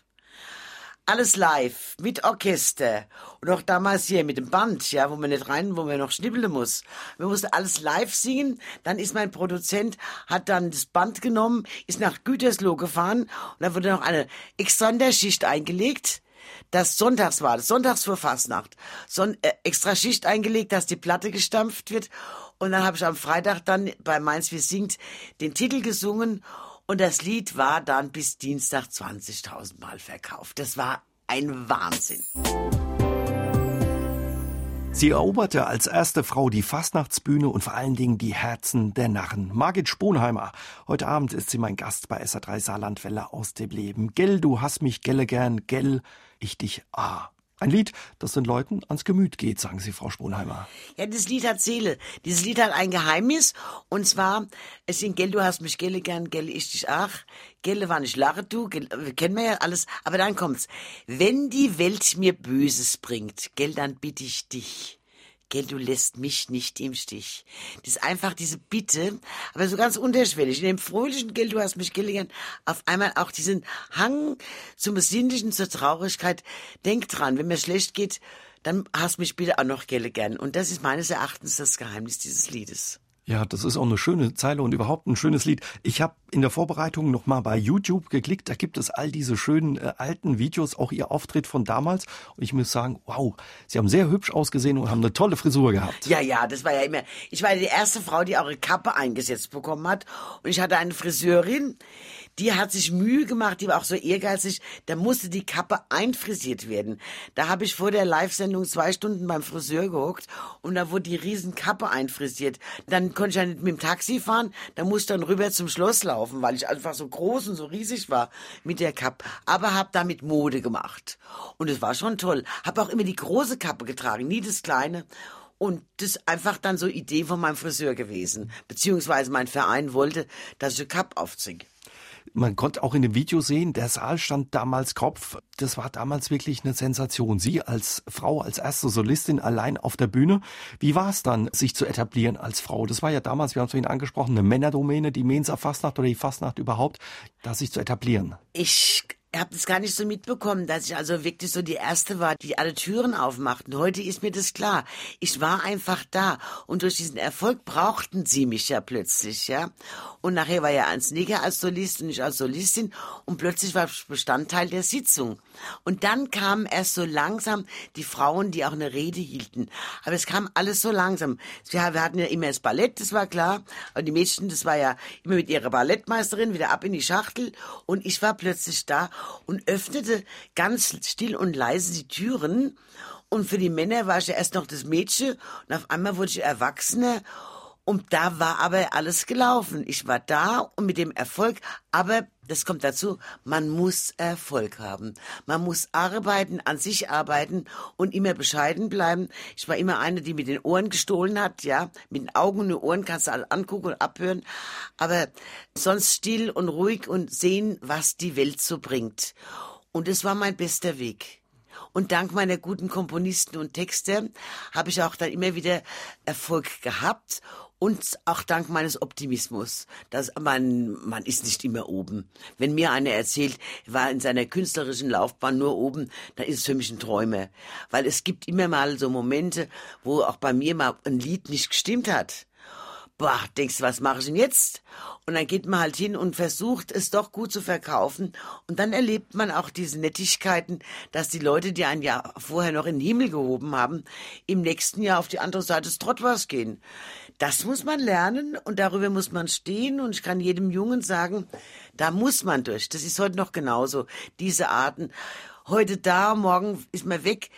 Alles live, mit Orchester. Und auch damals hier mit dem Band, ja, wo man nicht rein, wo man noch schnibbeln muss. Wir mussten alles live singen. Dann ist mein Produzent, hat dann das Band genommen, ist nach Gütersloh gefahren. Und da wurde noch eine Extranderschicht eingelegt. Das sonntags war, das sonntags vor Fastnacht. Son äh, extra Schicht eingelegt, dass die Platte gestampft wird. Und dann habe ich am Freitag dann bei Mainz wie singt den Titel gesungen und das Lied war dann bis Dienstag 20.000 Mal verkauft. Das war ein Wahnsinn. Sie eroberte als erste Frau die Fastnachtsbühne und vor allen Dingen die Herzen der Narren. Margit Sponheimer. Heute Abend ist sie mein Gast bei SA3 Saarlandwelle aus dem Leben. Gell, du hast mich gelle gern, gell, ich dich ah. Ein Lied, das den Leuten ans Gemüt geht, sagen Sie, Frau Sponheimer. Ja, das Lied hat Seele. Dieses Lied hat ein Geheimnis. Und zwar, es singt, gell, du hast mich gelle gern, gell, ich dich ach. Gelle war nicht lache du, gell, kennen wir ja alles. Aber dann kommt's. Wenn die Welt mir Böses bringt, gell, dann bitte ich dich. Gell, du lässt mich nicht im Stich. Das ist einfach diese Bitte, aber so ganz unterschwellig. In dem fröhlichen Gell, du hast mich gell gern, auf einmal auch diesen Hang zum Besinnlichen, zur Traurigkeit. Denk dran, wenn mir schlecht geht, dann hast mich bitte auch noch gelle gern. Und das ist meines Erachtens das Geheimnis dieses Liedes. Ja, das ist auch eine schöne Zeile und überhaupt ein schönes Lied. Ich habe in der Vorbereitung noch mal bei YouTube geklickt, da gibt es all diese schönen äh, alten Videos, auch ihr Auftritt von damals und ich muss sagen, wow, sie haben sehr hübsch ausgesehen und haben eine tolle Frisur gehabt. Ja, ja, das war ja immer, ich war die erste Frau, die auch eine Kappe eingesetzt bekommen hat und ich hatte eine Friseurin, die hat sich Mühe gemacht, die war auch so ehrgeizig, da musste die Kappe einfrisiert werden. Da habe ich vor der Live-Sendung zwei Stunden beim Friseur gehuckt und da wurde die riesen Kappe einfrisiert. Dann konnte ich ja nicht mit dem Taxi fahren, da musste dann rüber zum Schloss laufen, weil ich einfach so groß und so riesig war mit der Kappe. Aber habe damit Mode gemacht. Und es war schon toll. Habe auch immer die große Kappe getragen, nie das kleine. Und das ist einfach dann so Idee von meinem Friseur gewesen. Beziehungsweise mein Verein wollte, dass ich eine Kappe aufziehe. Man konnte auch in dem Video sehen, der Saal stand damals Kopf. Das war damals wirklich eine Sensation. Sie als Frau, als erste Solistin allein auf der Bühne. Wie war es dann, sich zu etablieren als Frau? Das war ja damals, wir haben es vorhin angesprochen, eine Männerdomäne, die Mensa Fastnacht oder die Fastnacht überhaupt, da sich zu etablieren. Ich habe das gar nicht so mitbekommen, dass ich also wirklich so die Erste war, die alle Türen aufmachten. Heute ist mir das klar. Ich war einfach da und durch diesen Erfolg brauchten sie mich ja plötzlich, ja. Und nachher war ja Ernst Nigger als Solist und ich als Solistin und plötzlich war ich Bestandteil der Sitzung. Und dann kamen erst so langsam die Frauen, die auch eine Rede hielten. Aber es kam alles so langsam. Wir, wir hatten ja immer das Ballett, das war klar. Aber die Mädchen, das war ja immer mit ihrer Ballettmeisterin wieder ab in die Schachtel und ich war plötzlich da und öffnete ganz still und leise die Türen. Und für die Männer war ich ja erst noch das Mädchen und auf einmal wurde ich Erwachsene. Und da war aber alles gelaufen. Ich war da und mit dem Erfolg, aber das kommt dazu, man muss Erfolg haben. Man muss arbeiten, an sich arbeiten und immer bescheiden bleiben. Ich war immer eine, die mit den Ohren gestohlen hat, ja. Mit den Augen und den Ohren kannst du alle angucken und abhören. Aber sonst still und ruhig und sehen, was die Welt so bringt. Und es war mein bester Weg. Und dank meiner guten Komponisten und Texte habe ich auch dann immer wieder Erfolg gehabt und auch dank meines Optimismus, dass man man ist nicht immer oben. Wenn mir einer erzählt, er war in seiner künstlerischen Laufbahn nur oben, dann ist es für mich ein Träumer, weil es gibt immer mal so Momente, wo auch bei mir mal ein Lied nicht gestimmt hat boah, denkst du, was mache ich denn jetzt? Und dann geht man halt hin und versucht, es doch gut zu verkaufen. Und dann erlebt man auch diese Nettigkeiten, dass die Leute, die ein Jahr vorher noch in den Himmel gehoben haben, im nächsten Jahr auf die andere Seite des Trottwars gehen. Das muss man lernen und darüber muss man stehen. Und ich kann jedem Jungen sagen, da muss man durch. Das ist heute noch genauso. Diese Arten. Heute da, morgen ist man weg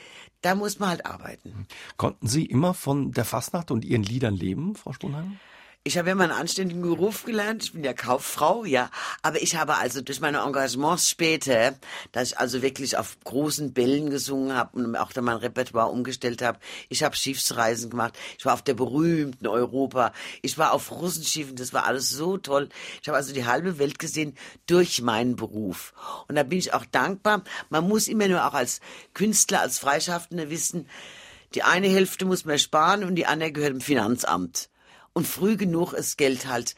da muss man halt arbeiten. Konnten Sie immer von der Fastnacht und Ihren Liedern leben, Frau Sponheim? Ich habe ja mal einen anständigen Beruf gelernt. Ich bin ja Kauffrau, ja. Aber ich habe also durch meine Engagements später, dass ich also wirklich auf großen Bällen gesungen habe und auch dann mein Repertoire umgestellt habe. Ich habe Schiffsreisen gemacht. Ich war auf der berühmten Europa. Ich war auf Russenschiffen. Das war alles so toll. Ich habe also die halbe Welt gesehen durch meinen Beruf. Und da bin ich auch dankbar. Man muss immer nur auch als Künstler, als Freischaffender wissen, die eine Hälfte muss man sparen und die andere gehört dem Finanzamt und früh genug das Geld halt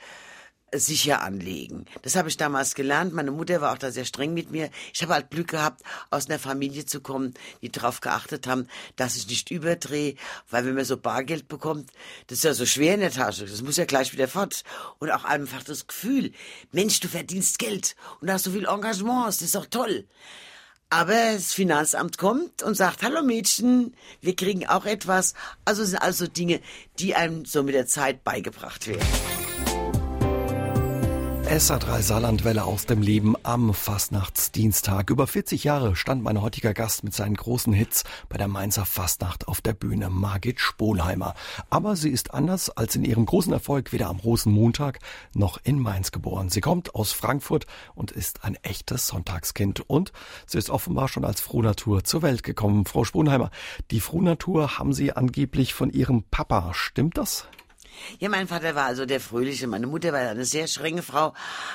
sicher anlegen. Das habe ich damals gelernt. Meine Mutter war auch da sehr streng mit mir. Ich habe halt Glück gehabt, aus einer Familie zu kommen, die darauf geachtet haben, dass ich nicht überdrehe, weil wenn man so Bargeld bekommt, das ist ja so schwer in der Tasche, das muss ja gleich wieder fort. Und auch einfach das Gefühl, Mensch, du verdienst Geld und hast so viel Engagement, das ist doch toll. Aber das Finanzamt kommt und sagt, hallo Mädchen, wir kriegen auch etwas. Also sind also Dinge, die einem so mit der Zeit beigebracht werden. SA3 Saarlandwelle aus dem Leben am Fastnachtsdienstag. Über 40 Jahre stand mein heutiger Gast mit seinen großen Hits bei der Mainzer Fastnacht auf der Bühne, Margit Spohlheimer. Aber sie ist anders als in ihrem großen Erfolg weder am Rosenmontag noch in Mainz geboren. Sie kommt aus Frankfurt und ist ein echtes Sonntagskind. Und sie ist offenbar schon als Frohnatur zur Welt gekommen. Frau Spohlheimer, die Frohnatur haben Sie angeblich von Ihrem Papa. Stimmt das? Ja, mein Vater war also der Fröhliche. Meine Mutter war eine sehr strenge Frau.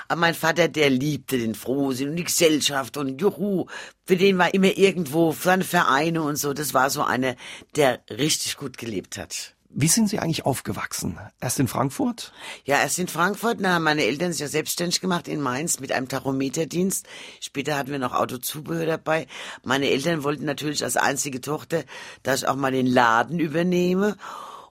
Aber mein Vater, der liebte den Frohsinn und die Gesellschaft und Juhu. Für den war immer irgendwo seine Vereine und so. Das war so einer, der richtig gut gelebt hat. Wie sind Sie eigentlich aufgewachsen? Erst in Frankfurt? Ja, erst in Frankfurt. Na, meine Eltern sich ja selbstständig gemacht in Mainz mit einem Tachometerdienst. Später hatten wir noch Autozubehör dabei. Meine Eltern wollten natürlich als einzige Tochter, dass ich auch mal den Laden übernehme.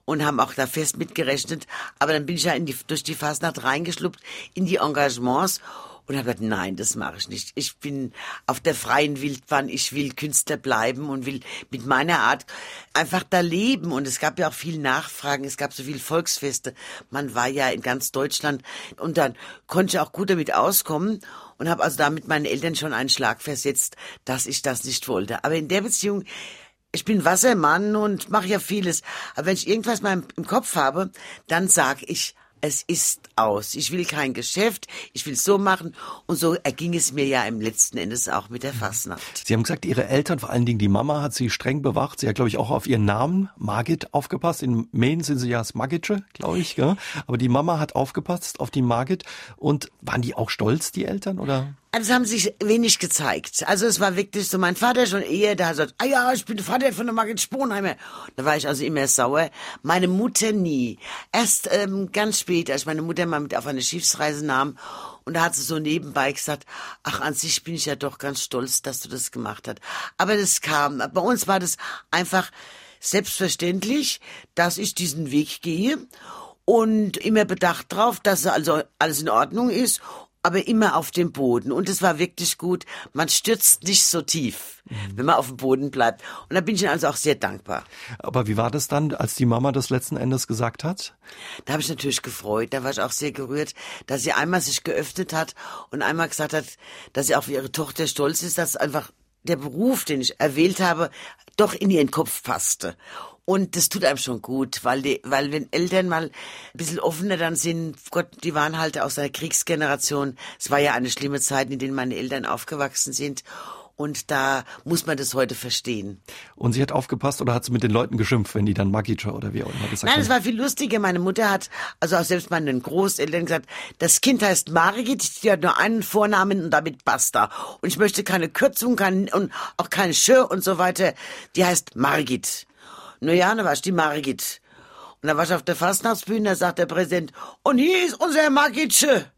Und haben auch da fest mitgerechnet. Aber dann bin ich ja in die, durch die Fasnacht reingeschluppt in die Engagements und habe gesagt, nein, das mache ich nicht. Ich bin auf der freien Wildbahn, ich will Künstler bleiben und will mit meiner Art einfach da leben. Und es gab ja auch viel Nachfragen, es gab so viele Volksfeste. Man war ja in ganz Deutschland und dann konnte ich auch gut damit auskommen und habe also damit meinen Eltern schon einen Schlag versetzt, dass ich das nicht wollte. Aber in der Beziehung ich bin Wassermann und mache ja vieles. Aber wenn ich irgendwas mal im Kopf habe, dann sag ich, es ist aus. Ich will kein Geschäft, ich will so machen. Und so erging es mir ja im letzten Endes auch mit der Fastnacht. Sie haben gesagt, Ihre Eltern, vor allen Dingen die Mama, hat Sie streng bewacht. Sie hat, glaube ich, auch auf Ihren Namen, Margit, aufgepasst. In Maine sind Sie ja das Margitsche, glaube ich. Gell? Aber die Mama hat aufgepasst auf die Margit. Und waren die auch stolz, die Eltern, oder? Also haben sich wenig gezeigt. Also es war wirklich so, mein Vater schon eher, der hat gesagt, ah ja, ich bin der Vater von der Margit Sponheimer. Da war ich also immer sauer. Meine Mutter nie. Erst ähm, ganz spät, als meine Mutter mal mit auf eine Schiffsreise nahm und da hat sie so nebenbei gesagt, ach, an sich bin ich ja doch ganz stolz, dass du das gemacht hast. Aber das kam, bei uns war das einfach selbstverständlich, dass ich diesen Weg gehe und immer bedacht drauf, dass also alles in Ordnung ist aber immer auf dem Boden. Und es war wirklich gut. Man stürzt nicht so tief, mhm. wenn man auf dem Boden bleibt. Und da bin ich Ihnen also auch sehr dankbar. Aber wie war das dann, als die Mama das letzten Endes gesagt hat? Da habe ich natürlich gefreut. Da war ich auch sehr gerührt, dass sie einmal sich geöffnet hat und einmal gesagt hat, dass sie auch für ihre Tochter stolz ist, dass einfach der Beruf, den ich erwählt habe, doch in ihren Kopf passte. Und das tut einem schon gut, weil die, weil wenn Eltern mal ein bisschen offener dann sind, Gott, die waren halt aus einer Kriegsgeneration. Es war ja eine schlimme Zeit, in denen meine Eltern aufgewachsen sind. Und da muss man das heute verstehen. Und sie hat aufgepasst oder hat sie mit den Leuten geschimpft, wenn die dann Magica oder wie auch immer gesagt Nein, es war viel lustiger. Meine Mutter hat, also auch selbst meinen Großeltern gesagt, das Kind heißt Margit, die hat nur einen Vornamen und damit basta. Und ich möchte keine Kürzung kein, und auch keine Schö und so weiter. Die heißt Margit. Na ja, da war die Margit. Und da war ich auf der Fastnachtsbühne, da sagt der Präsident, und hier ist unser Margitsche.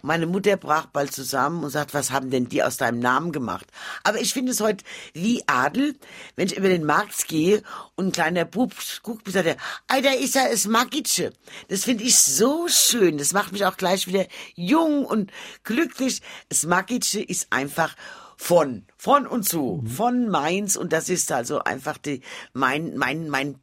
Meine Mutter brach bald zusammen und sagt, was haben denn die aus deinem Namen gemacht? Aber ich finde es heute wie Adel, wenn ich über den Markt gehe und ein kleiner Bub guckt, sagt er, da ist ja es Magitsche. Das finde ich so schön. Das macht mich auch gleich wieder jung und glücklich. Es Magitsche ist einfach von, von und zu, mhm. von Mainz und das ist also einfach die, mein, mein, mein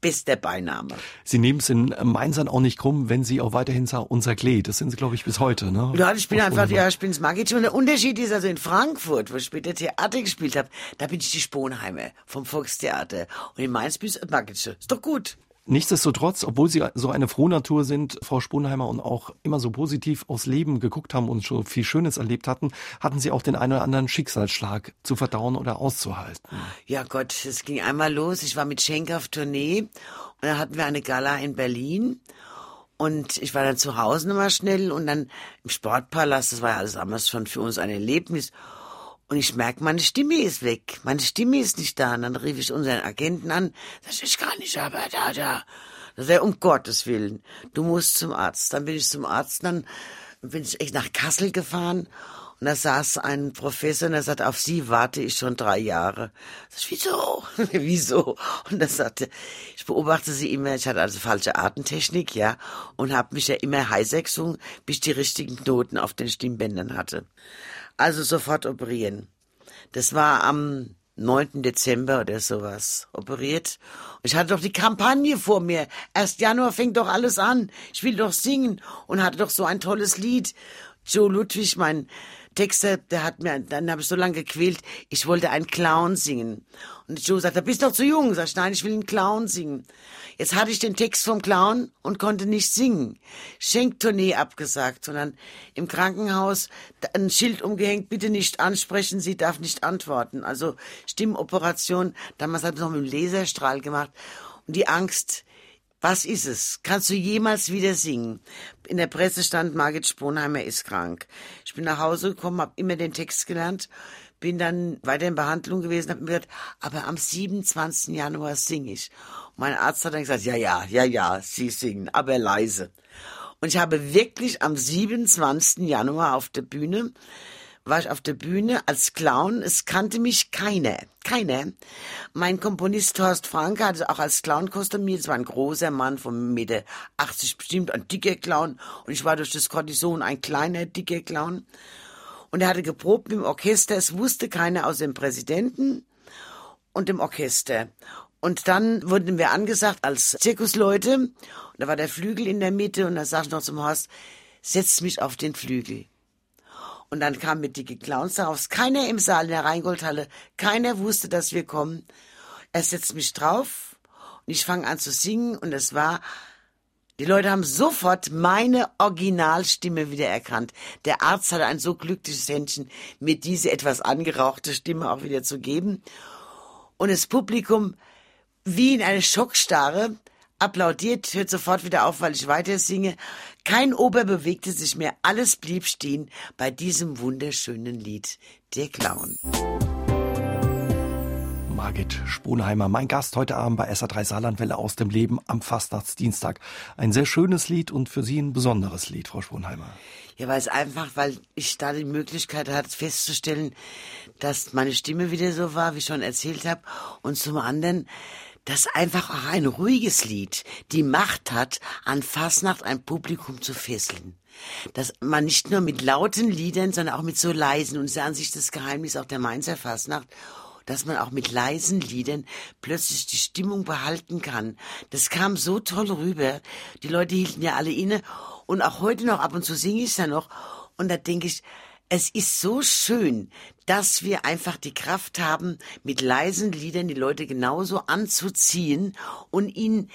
bester Beiname. Sie nehmen es in Mainzern auch nicht krumm, wenn Sie auch weiterhin sagen, unser Klee. Das sind Sie, glaube ich, bis heute, ne? Ja, ich bin einfach, ja, ich bin's Magic. Und der Unterschied ist also in Frankfurt, wo ich später Theater gespielt habe, da bin ich die Sponheimer vom Volkstheater. Und in Mainz bin ich Magic. Ist doch gut. Nichtsdestotrotz, obwohl Sie so eine Frohnatur sind, Frau Sponheimer, und auch immer so positiv aufs Leben geguckt haben und schon viel Schönes erlebt hatten, hatten Sie auch den einen oder anderen Schicksalsschlag zu verdauen oder auszuhalten. Ja Gott, es ging einmal los. Ich war mit Schenk auf Tournee und dann hatten wir eine Gala in Berlin. Und ich war dann zu Hause nochmal schnell und dann im Sportpalast, das war ja alles damals schon für uns ein Erlebnis. Und ich merke, meine Stimme ist weg. Meine Stimme ist nicht da. Und dann rief ich unseren Agenten an. Das ist gar nicht, aber da, da. Da sagt er, um Gottes Willen, du musst zum Arzt. Dann bin ich zum Arzt, dann bin ich echt nach Kassel gefahren. Und da saß ein Professor und er sagte, auf Sie warte ich schon drei Jahre. Sag ich, wieso? wieso? Und er sagte, ich beobachte Sie immer, ich hatte also falsche Atemtechnik, ja, und habe mich ja immer heiser gesungen, bis ich die richtigen Knoten auf den Stimmbändern hatte. Also sofort operieren. Das war am 9. Dezember oder sowas operiert. Und ich hatte doch die Kampagne vor mir. Erst Januar fängt doch alles an. Ich will doch singen und hatte doch so ein tolles Lied. Joe Ludwig, mein Texter, der hat mir, dann habe ich so lange gequält, ich wollte einen Clown singen. Und Joe sagt, du bist doch zu jung. Sag ich, nein, ich will einen Clown singen. Jetzt hatte ich den Text vom Clown und konnte nicht singen. Schenktournee abgesagt, sondern im Krankenhaus ein Schild umgehängt, bitte nicht ansprechen, sie darf nicht antworten. Also Stimmoperation, damals hat es noch mit dem Laserstrahl gemacht. Und die Angst, was ist es? Kannst du jemals wieder singen? In der Presse stand, Margit Sponheimer ist krank. Ich bin nach Hause gekommen, habe immer den Text gelernt, bin dann weiter in Behandlung gewesen, habe mir gedacht, aber am 27. Januar singe ich. Mein Arzt hat dann gesagt, ja, ja, ja, ja, Sie singen, aber leise. Und ich habe wirklich am 27. Januar auf der Bühne war ich auf der Bühne als Clown. Es kannte mich keiner. Keiner. Mein Komponist Horst Franke hatte auch als Clown kostümiert. Es war ein großer Mann von Meter 80 bestimmt, ein dicker Clown. Und ich war durch das Kortison ein kleiner, dicker Clown. Und er hatte geprobt mit dem Orchester. Es wusste keiner aus dem Präsidenten und dem Orchester. Und dann wurden wir angesagt als Zirkusleute. Und da war der Flügel in der Mitte und da sag ich noch zum Horst, setz mich auf den Flügel. Und dann kamen mit dicke Clowns darauf. Keiner im Saal in der Rheingoldhalle, keiner wusste, dass wir kommen. Er setzt mich drauf und ich fange an zu singen und es war die Leute haben sofort meine Originalstimme wiedererkannt. Der Arzt hatte ein so glückliches Händchen, mir diese etwas angerauchte Stimme auch wieder zu geben. Und das Publikum wie in eine Schockstarre, applaudiert, hört sofort wieder auf, weil ich weiter singe. Kein Ober bewegte sich mehr, alles blieb stehen bei diesem wunderschönen Lied, der Clown. Margit Sponheimer, mein Gast heute Abend bei SA3 Saarlandwelle aus dem Leben am Fastnachtsdienstag. Ein sehr schönes Lied und für Sie ein besonderes Lied, Frau Sponheimer. Ja, weil es einfach, weil ich da die Möglichkeit hatte festzustellen, dass meine Stimme wieder so war, wie ich schon erzählt habe, und zum anderen, dass einfach auch ein ruhiges Lied die Macht hat, an Fasnacht ein Publikum zu fesseln. Dass man nicht nur mit lauten Liedern, sondern auch mit so leisen, und das an sich das Geheimnis auch der Mainzer Fasnacht, dass man auch mit leisen Liedern plötzlich die Stimmung behalten kann. Das kam so toll rüber. Die Leute hielten ja alle inne. Und auch heute noch, ab und zu singe ich da noch. Und da denke ich, es ist so schön, dass wir einfach die Kraft haben, mit leisen Liedern die Leute genauso anzuziehen und ihnen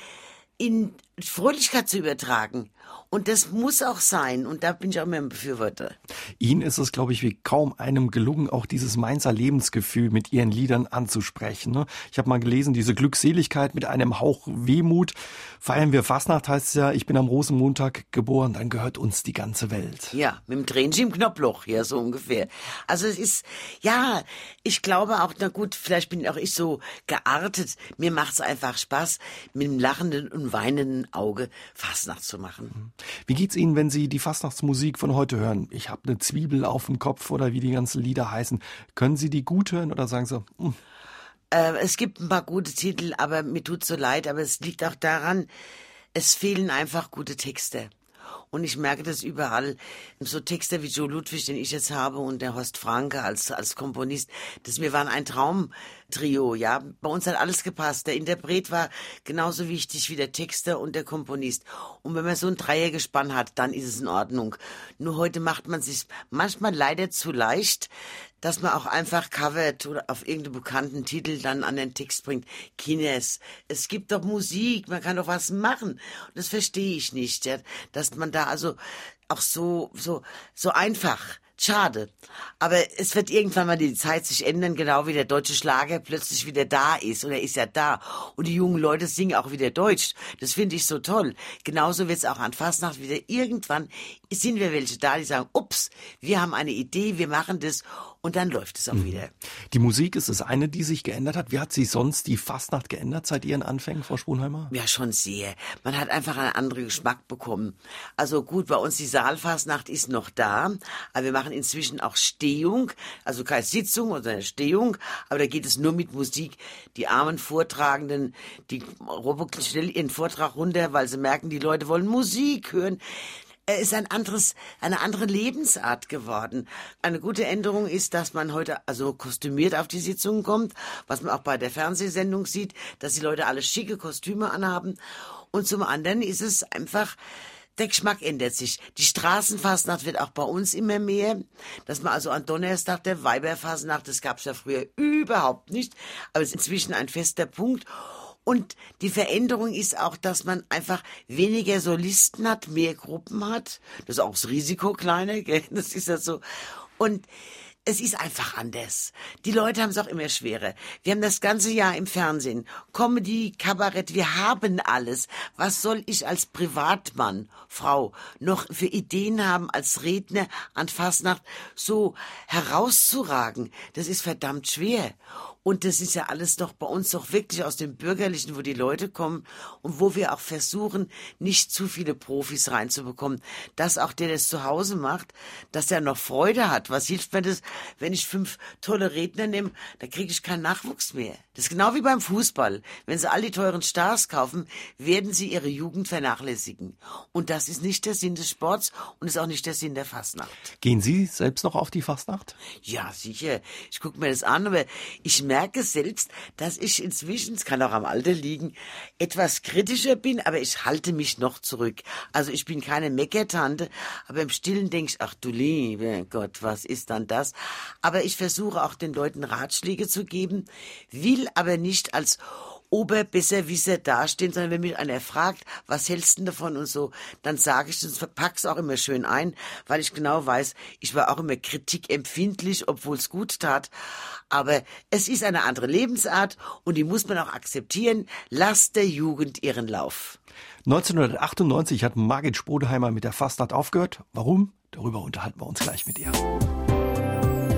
in Fröhlichkeit zu übertragen. Und das muss auch sein. Und da bin ich auch immer ein Befürworter. Ihnen ist es, glaube ich, wie kaum einem gelungen, auch dieses Mainzer Lebensgefühl mit Ihren Liedern anzusprechen. Ne? Ich habe mal gelesen, diese Glückseligkeit mit einem Hauch Wehmut. Feiern wir Fastnacht heißt es ja, ich bin am Rosenmontag geboren, dann gehört uns die ganze Welt. Ja, mit dem Tränchen im Knopfloch, ja, so ungefähr. Also es ist, ja, ich glaube auch, na gut, vielleicht bin auch ich so geartet. Mir macht es einfach Spaß, mit einem lachenden und weinenden Auge Fastnacht zu machen. Wie geht's Ihnen, wenn Sie die Fastnachtsmusik von heute hören? Ich habe eine Zwiebel auf dem Kopf oder wie die ganzen Lieder heißen. Können Sie die gut hören oder sagen Sie, hm. äh, es gibt ein paar gute Titel, aber mir tut so leid, aber es liegt auch daran, es fehlen einfach gute Texte. Und ich merke das überall. So Texte wie Joe Ludwig, den ich jetzt habe, und der Horst Franke als, als Komponist, das mir waren ein Traumtrio, ja. Bei uns hat alles gepasst. Der Interpret war genauso wichtig wie der Texter und der Komponist. Und wenn man so ein Dreiergespann hat, dann ist es in Ordnung. Nur heute macht man sich manchmal leider zu leicht, dass man auch einfach covert oder auf irgendeinen bekannten Titel dann an den Text bringt. Kines, es gibt doch Musik, man kann doch was machen. das verstehe ich nicht, ja, dass man da also auch so, so, so einfach Schade. Aber es wird irgendwann mal die Zeit sich ändern, genau wie der deutsche Schlager plötzlich wieder da ist. Und er ist ja da. Und die jungen Leute singen auch wieder Deutsch. Das finde ich so toll. Genauso wird es auch an Fastnacht wieder. Irgendwann sind wir welche da, die sagen, ups, wir haben eine Idee, wir machen das und dann läuft es auch mhm. wieder. Die Musik ist das eine, die sich geändert hat. Wie hat sich sonst die Fastnacht geändert seit Ihren Anfängen, Frau Sponheimer? Ja, schon sehr. Man hat einfach einen anderen Geschmack bekommen. Also gut, bei uns die Saalfastnacht ist noch da, aber wir machen inzwischen auch Stehung, also keine Sitzung oder eine Stehung, aber da geht es nur mit Musik. Die armen Vortragenden, die robben schnell ihren Vortrag runter, weil sie merken, die Leute wollen Musik hören er ist ein anderes, eine andere Lebensart geworden. Eine gute Änderung ist, dass man heute also kostümiert auf die Sitzungen kommt, was man auch bei der Fernsehsendung sieht, dass die Leute alle schicke Kostüme anhaben. Und zum anderen ist es einfach, der Geschmack ändert sich. Die Straßenfasnacht wird auch bei uns immer mehr. Dass man also an Donnerstag der Weiberfasnacht, das gab's ja früher überhaupt nicht, aber es ist inzwischen ein fester Punkt. Und die Veränderung ist auch, dass man einfach weniger Solisten hat, mehr Gruppen hat. Das ist auch das Risiko kleiner, gell? Das ist ja so. Und es ist einfach anders. Die Leute haben es auch immer schwerer. Wir haben das ganze Jahr im Fernsehen. Comedy, Kabarett, wir haben alles. Was soll ich als Privatmann, Frau, noch für Ideen haben, als Redner an Fasnacht so herauszuragen? Das ist verdammt schwer. Und das ist ja alles doch bei uns doch wirklich aus dem Bürgerlichen, wo die Leute kommen und wo wir auch versuchen, nicht zu viele Profis reinzubekommen. Dass auch der, der es zu Hause macht, dass er noch Freude hat. Was hilft mir das, wenn ich fünf tolle Redner nehme, da kriege ich keinen Nachwuchs mehr. Das ist genau wie beim Fußball. Wenn sie all die teuren Stars kaufen, werden sie ihre Jugend vernachlässigen. Und das ist nicht der Sinn des Sports und ist auch nicht der Sinn der Fastnacht. Gehen Sie selbst noch auf die Fastnacht? Ja, sicher. Ich gucke mir das an, aber ich merke, merke selbst, dass ich inzwischen, es kann auch am Alter liegen, etwas kritischer bin, aber ich halte mich noch zurück. Also ich bin keine Meckertante, aber im Stillen denke ich, ach du liebe Gott, was ist dann das? Aber ich versuche auch den Leuten Ratschläge zu geben, will aber nicht als Oberbesserwisser dastehen, sondern wenn mich einer fragt, was hältst du davon und so, dann sage ich das, verpack's auch immer schön ein, weil ich genau weiß, ich war auch immer kritikempfindlich, obwohl es gut tat. Aber es ist eine andere Lebensart und die muss man auch akzeptieren. Lasst der Jugend ihren Lauf. 1998 hat Margit Sponheimer mit der Fastnacht aufgehört. Warum? Darüber unterhalten wir uns gleich mit ihr.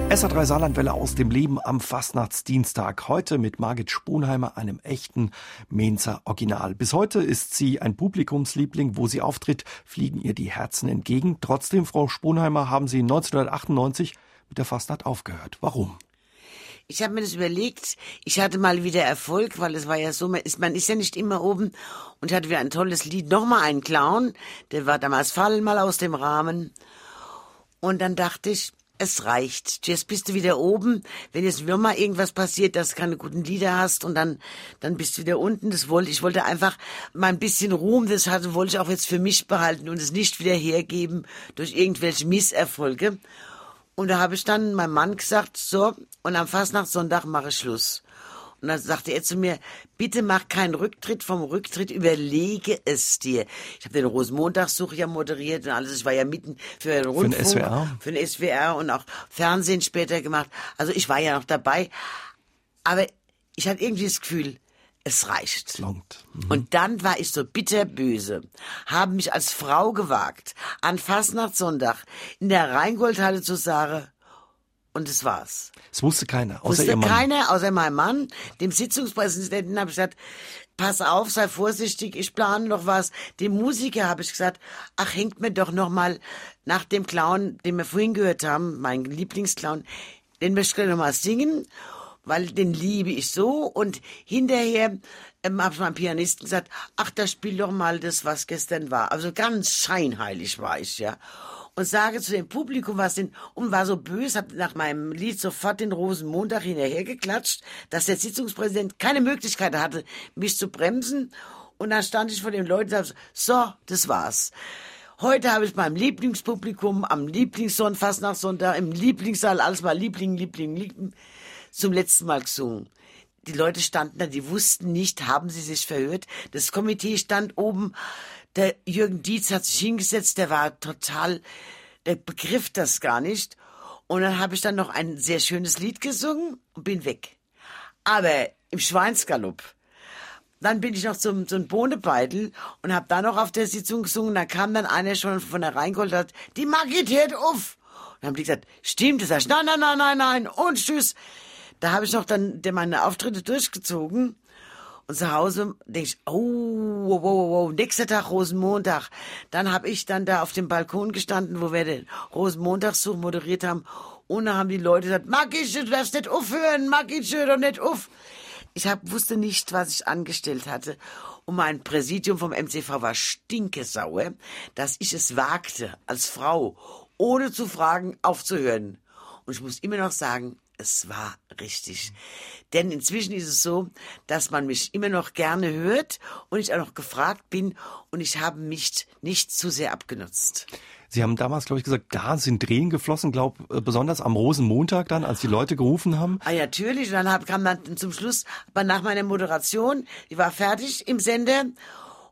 SA3 Saarlandwelle aus dem Leben am Fastnachtsdienstag. Heute mit Margit Sponheimer, einem echten Mainzer Original. Bis heute ist sie ein Publikumsliebling. Wo sie auftritt, fliegen ihr die Herzen entgegen. Trotzdem, Frau Sponheimer, haben Sie 1998 mit der Fastnacht aufgehört. Warum? Ich habe mir das überlegt. Ich hatte mal wieder Erfolg, weil es war ja so, man ist, man ist ja nicht immer oben und hatte wieder ein tolles Lied. Nochmal einen Clown, der war damals Fallen mal aus dem Rahmen. Und dann dachte ich, es reicht. Jetzt bist du wieder oben. Wenn jetzt wieder mal irgendwas passiert, dass du keine guten Lieder hast und dann, dann bist du wieder unten. Das wollte, ich wollte einfach mal ein bisschen Ruhm, das hatte, wollte ich auch jetzt für mich behalten und es nicht wieder hergeben durch irgendwelche Misserfolge. Und da habe ich dann meinem Mann gesagt, so, und am Fastnachtssonntag mache ich Schluss. Und dann sagte er zu mir, bitte mach keinen Rücktritt vom Rücktritt, überlege es dir. Ich habe den Rosenmontagssuch ja moderiert und alles. Ich war ja mitten für den Rundfunk, für den SWR, für den SWR und auch Fernsehen später gemacht. Also ich war ja noch dabei. Aber ich hatte irgendwie das Gefühl, es reicht. Mhm. Und dann war ich so bitterböse, habe mich als Frau gewagt, an Fastnachtssonntag in der Rheingoldhalle zu sagen, und das war's. Es wusste keiner, außer wusste ihr Mann. keiner, außer meinem Mann. Dem Sitzungspräsidenten habe ich gesagt, pass auf, sei vorsichtig, ich plane noch was. Dem Musiker habe ich gesagt, ach, hängt mir doch noch mal nach dem Clown, den wir vorhin gehört haben, mein Lieblingsclown, den möchte ich noch mal singen, weil den liebe ich so. Und hinterher ähm, habe ich meinem Pianisten gesagt, ach, da spiel doch mal das, was gestern war. Also ganz scheinheilig war ich, ja und sage zu dem Publikum, was denn, und war so böse, hab nach meinem Lied sofort den Rosenmontag hinterhergeklatscht, dass der Sitzungspräsident keine Möglichkeit hatte, mich zu bremsen. Und dann stand ich vor den Leuten und sagte, so, das war's. Heute habe ich meinem Lieblingspublikum am Lieblingssonntagsnachtssonntag im Lieblingssaal, alles mal Liebling, Liebling, Liebling, zum letzten Mal gesungen. Die Leute standen da, die wussten nicht, haben sie sich verhört. Das Komitee stand oben, der Jürgen Dietz hat sich hingesetzt, der war total, der begriff das gar nicht. Und dann habe ich dann noch ein sehr schönes Lied gesungen und bin weg. Aber im Schweinsgalopp. Dann bin ich noch zum, zum Bohnebeitel und habe da noch auf der Sitzung gesungen. Da kam dann einer schon von der Rheingold hat, die Margit hört auf. Und dann haben die gesagt, stimmt, das heißt, nein, nein, nein, nein, nein, und tschüss. Da habe ich noch dann meine Auftritte durchgezogen. Und zu Hause denke ich, oh, wow, wow, wow, nächster Tag Rosenmontag. Dann habe ich dann da auf dem Balkon gestanden, wo wir den Rosenmontagszug moderiert haben. Und da haben die Leute gesagt, Magisch, du darfst nicht aufhören, Magisch, doch nicht auf. Ich hab, wusste nicht, was ich angestellt hatte. Und mein Präsidium vom MCV war stinkesauer, dass ich es wagte, als Frau, ohne zu fragen, aufzuhören. Und ich muss immer noch sagen, es war richtig. Denn inzwischen ist es so, dass man mich immer noch gerne hört und ich auch noch gefragt bin und ich habe mich nicht zu sehr abgenutzt. Sie haben damals, glaube ich, gesagt, da sind Tränen geflossen, glaube äh, besonders am Rosenmontag dann, als die Leute gerufen haben. Ah, ja, natürlich. Und dann hab, kam dann zum Schluss, aber nach meiner Moderation, die war fertig im Sender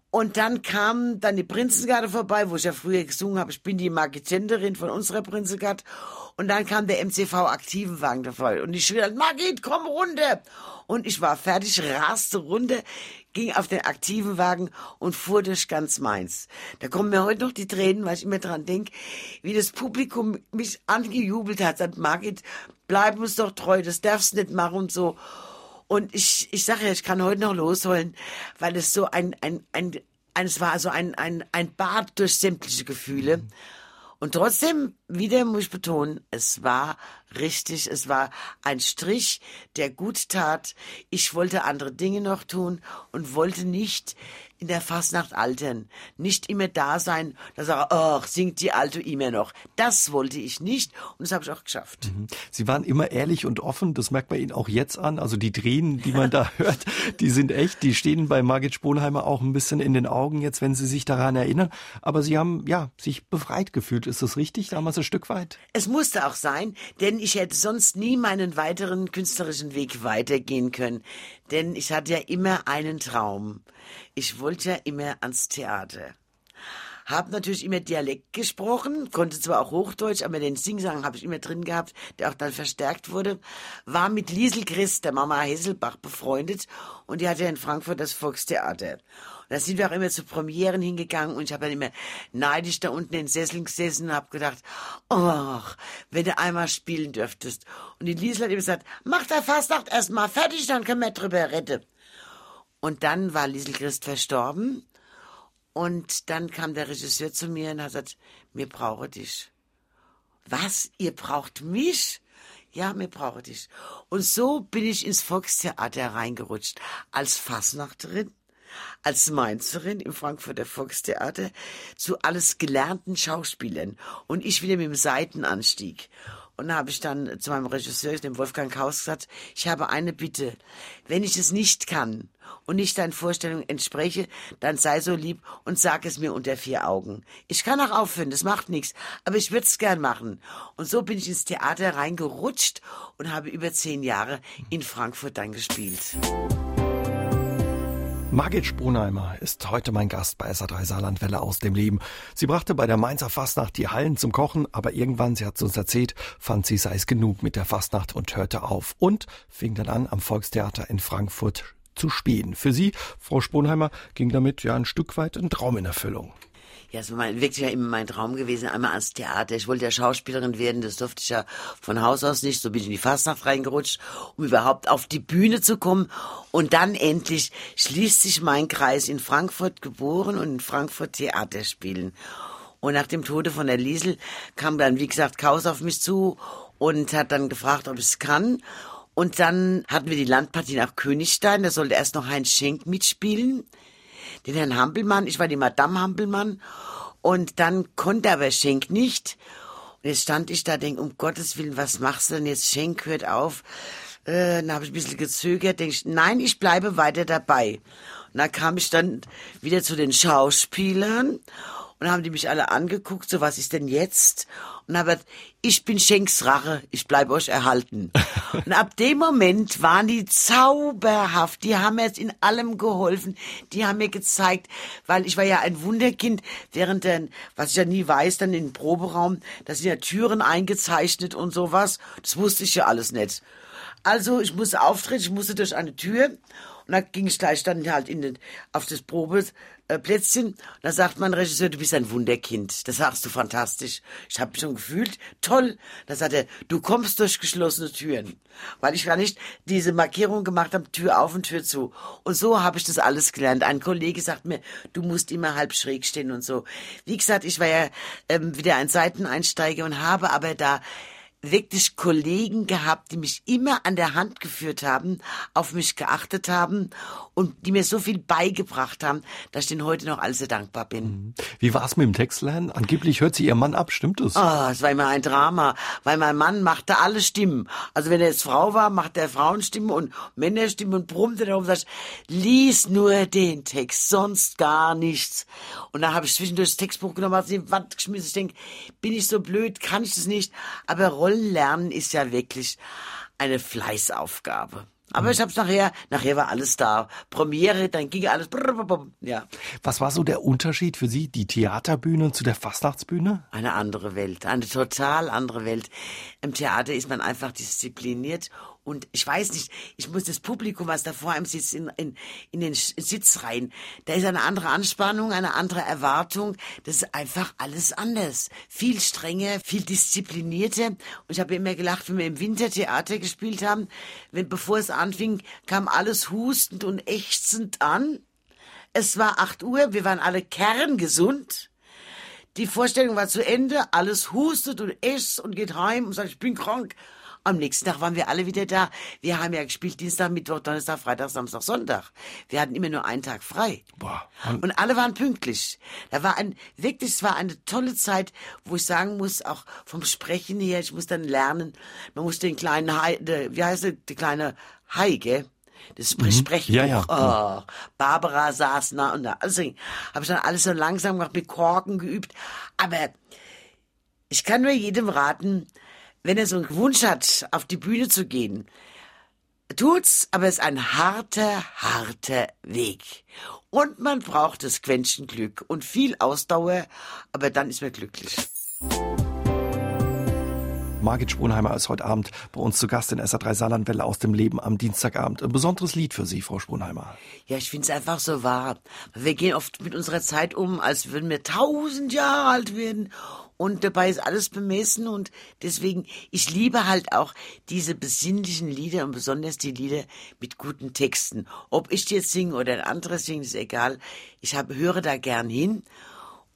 Und dann kam dann die Prinzengarde vorbei, wo ich ja früher gesungen habe. Ich bin die Marketenderin von unserer Prinzengarde. Und dann kam der MCV Aktivenwagen dabei. Und ich schrie dann, Margit, komm runter. Und ich war fertig, raste runter, ging auf den aktiven Wagen und fuhr durch ganz Mainz. Da kommen mir heute noch die Tränen, weil ich immer dran denk, wie das Publikum mich angejubelt hat. Sagt, Margit, bleib uns doch treu, das darfst nicht machen und so. Und ich, ich sage ja, ich kann heute noch losholen, weil es so ein, ein, ein, ein es war so ein, ein, ein Bad durch sämtliche Gefühle. Und trotzdem, wieder muss ich betonen, es war richtig, es war ein Strich, der gut tat. Ich wollte andere Dinge noch tun und wollte nicht in der Fastnacht altern. Nicht immer da sein, da sage, ach, singt die Alte immer noch. Das wollte ich nicht und das habe ich auch geschafft. Mhm. Sie waren immer ehrlich und offen, das merkt man Ihnen auch jetzt an. Also die Tränen, die man da hört, die sind echt, die stehen bei Margit Sponheimer auch ein bisschen in den Augen jetzt, wenn Sie sich daran erinnern. Aber Sie haben, ja, sich befreit gefühlt. Ist das richtig? Damals ein Stück weit? Es musste auch sein, denn ich hätte sonst nie meinen weiteren künstlerischen Weg weitergehen können. Denn ich hatte ja immer einen Traum. Ich wollte ja immer ans Theater. Hab natürlich immer Dialekt gesprochen, konnte zwar auch Hochdeutsch, aber den Singsang habe ich immer drin gehabt, der auch dann verstärkt wurde. War mit Liesel Christ, der Mama Hesselbach, befreundet und die hatte ja in Frankfurt das Volkstheater. Da sind wir auch immer zu Premieren hingegangen und ich habe dann immer neidisch da unten in den Sesseln gesessen und habe gedacht, ach, wenn du einmal spielen dürftest. Und die Liesel hat immer gesagt, mach der Fastnacht erst mal fertig, dann können wir drüber retten. Und dann war Liesel Christ verstorben. Und dann kam der Regisseur zu mir und hat gesagt, mir brauche dich. Was? Ihr braucht mich? Ja, mir brauche dich. Und so bin ich ins Volkstheater reingerutscht. Als Fassnachterin, als Mainzerin im Frankfurter Volkstheater, zu alles gelernten Schauspielern. Und ich wieder mit dem Seitenanstieg. Und da habe ich dann zu meinem Regisseur, dem Wolfgang Kaus, gesagt, ich habe eine Bitte. Wenn ich es nicht kann und nicht deinen Vorstellungen entspreche, dann sei so lieb und sag es mir unter vier Augen. Ich kann auch aufhören, das macht nichts, aber ich würde es gern machen. Und so bin ich ins Theater reingerutscht und habe über zehn Jahre in Frankfurt dann gespielt. Margit Spronheimer ist heute mein Gast bei SA3 Saarlandwelle aus dem Leben. Sie brachte bei der Mainzer Fastnacht die Hallen zum Kochen, aber irgendwann, sie hat es uns erzählt, fand sie sei es genug mit der Fastnacht und hörte auf und fing dann an, am Volkstheater in Frankfurt zu spielen. Für sie, Frau Sponheimer, ging damit ja ein Stück weit ein Traum in Erfüllung. Ja, es war wirklich ja immer mein Traum gewesen, einmal ans Theater. Ich wollte ja Schauspielerin werden, das durfte ich ja von Haus aus nicht. So bin ich in die Fastnacht reingerutscht, um überhaupt auf die Bühne zu kommen. Und dann endlich schließt sich mein Kreis in Frankfurt geboren und in Frankfurt Theater spielen. Und nach dem Tode von der Liesel kam dann, wie gesagt, Kaus auf mich zu und hat dann gefragt, ob ich es kann. Und dann hatten wir die Landpartie nach Königstein, da sollte erst noch Heinz Schenk mitspielen den Herrn Hampelmann, ich war die Madame Hampelmann und dann konnte aber Schenk nicht. Und jetzt stand ich da, denk, um Gottes Willen, was machst du denn jetzt? Schenk hört auf. Äh, dann habe ich ein bisschen gezögert, denk ich, nein, ich bleibe weiter dabei. Und dann kam ich dann wieder zu den Schauspielern und haben die mich alle angeguckt, so was ist denn jetzt? Und habe gesagt, ich bin Schenks Rache, ich bleib euch erhalten. und ab dem Moment waren die zauberhaft, die haben mir jetzt in allem geholfen, die haben mir gezeigt, weil ich war ja ein Wunderkind, während der, was ich ja nie weiß, dann im Proberaum, da sind ja Türen eingezeichnet und sowas, das wusste ich ja alles nicht. Also ich musste auftreten, ich musste durch eine Tür und da ging ich gleich dann halt in den, auf das Probeplätzchen. Da sagt mein Regisseur, du bist ein Wunderkind. Das sagst du fantastisch. Ich habe mich schon gefühlt, toll. Da sagt er, du kommst durch geschlossene Türen. Weil ich gar nicht diese Markierung gemacht habe, Tür auf und Tür zu. Und so habe ich das alles gelernt. Ein Kollege sagt mir, du musst immer halb schräg stehen und so. Wie gesagt, ich war ja ähm, wieder ein Seiteneinsteiger und habe aber da wirklich Kollegen gehabt, die mich immer an der Hand geführt haben, auf mich geachtet haben und die mir so viel beigebracht haben, dass ich denen heute noch alles sehr dankbar bin. Mhm. Wie war es mit dem Textlernen? Angeblich hört sie ihr Mann ab, stimmt es? Oh, es war immer ein Drama, weil mein Mann machte alle Stimmen. Also wenn er jetzt Frau war, machte er Frauenstimmen und Männerstimmen und brummte darum und sagte, lies nur den Text, sonst gar nichts. Und dann habe ich zwischendurch das Textbuch genommen, habe es in die Wand geschmissen. Ich denke, bin ich so blöd, kann ich das nicht? Aber Rollen lernen ist ja wirklich eine Fleißaufgabe. Aber ich hab's nachher, nachher war alles da. Premiere, dann ging alles, ja. Was war so der Unterschied für Sie, die Theaterbühne zu der Fastnachtsbühne? Eine andere Welt, eine total andere Welt. Im Theater ist man einfach diszipliniert und ich weiß nicht, ich muss das Publikum, was da vor einem sitzt, in, in, in den Sitz rein. Da ist eine andere Anspannung, eine andere Erwartung. Das ist einfach alles anders. Viel strenger, viel disziplinierter. Und ich habe immer gelacht, wenn wir im Wintertheater gespielt haben, wenn bevor es anfing, kam alles hustend und ächzend an. Es war acht Uhr, wir waren alle kerngesund. Die Vorstellung war zu Ende, alles hustet und ächzt und geht heim und sagt, ich bin krank. Am nächsten Tag waren wir alle wieder da. Wir haben ja gespielt Dienstag, Mittwoch, Donnerstag, Freitag, Samstag, Sonntag. Wir hatten immer nur einen Tag frei. Boah. Und alle waren pünktlich. Da war ein, wirklich, es war eine tolle Zeit, wo ich sagen muss, auch vom Sprechen her, ich muss dann lernen, man muss den kleinen Hai, de, wie heißt der, die kleine Hai, gell? Das mhm. Sprechbuch. Ja, ja. Oh, Barbara saß nah und da. Also habe ich dann alles so langsam gemacht, mit Korken geübt. Aber ich kann nur jedem raten, wenn er so einen Wunsch hat, auf die Bühne zu gehen, tut's, aber es ist ein harter, harter Weg. Und man braucht das Quäntchen Glück und viel Ausdauer, aber dann ist man glücklich. Margit Sponheimer ist heute Abend bei uns zu Gast in SA3 Saarlandwelle aus dem Leben am Dienstagabend. Ein besonderes Lied für Sie, Frau Sponheimer. Ja, ich finde es einfach so wahr. Wir gehen oft mit unserer Zeit um, als würden wir tausend Jahre alt werden und dabei ist alles bemessen und deswegen, ich liebe halt auch diese besinnlichen Lieder und besonders die Lieder mit guten Texten. Ob ich die jetzt singe oder ein anderes singe, ist egal. Ich hab, höre da gern hin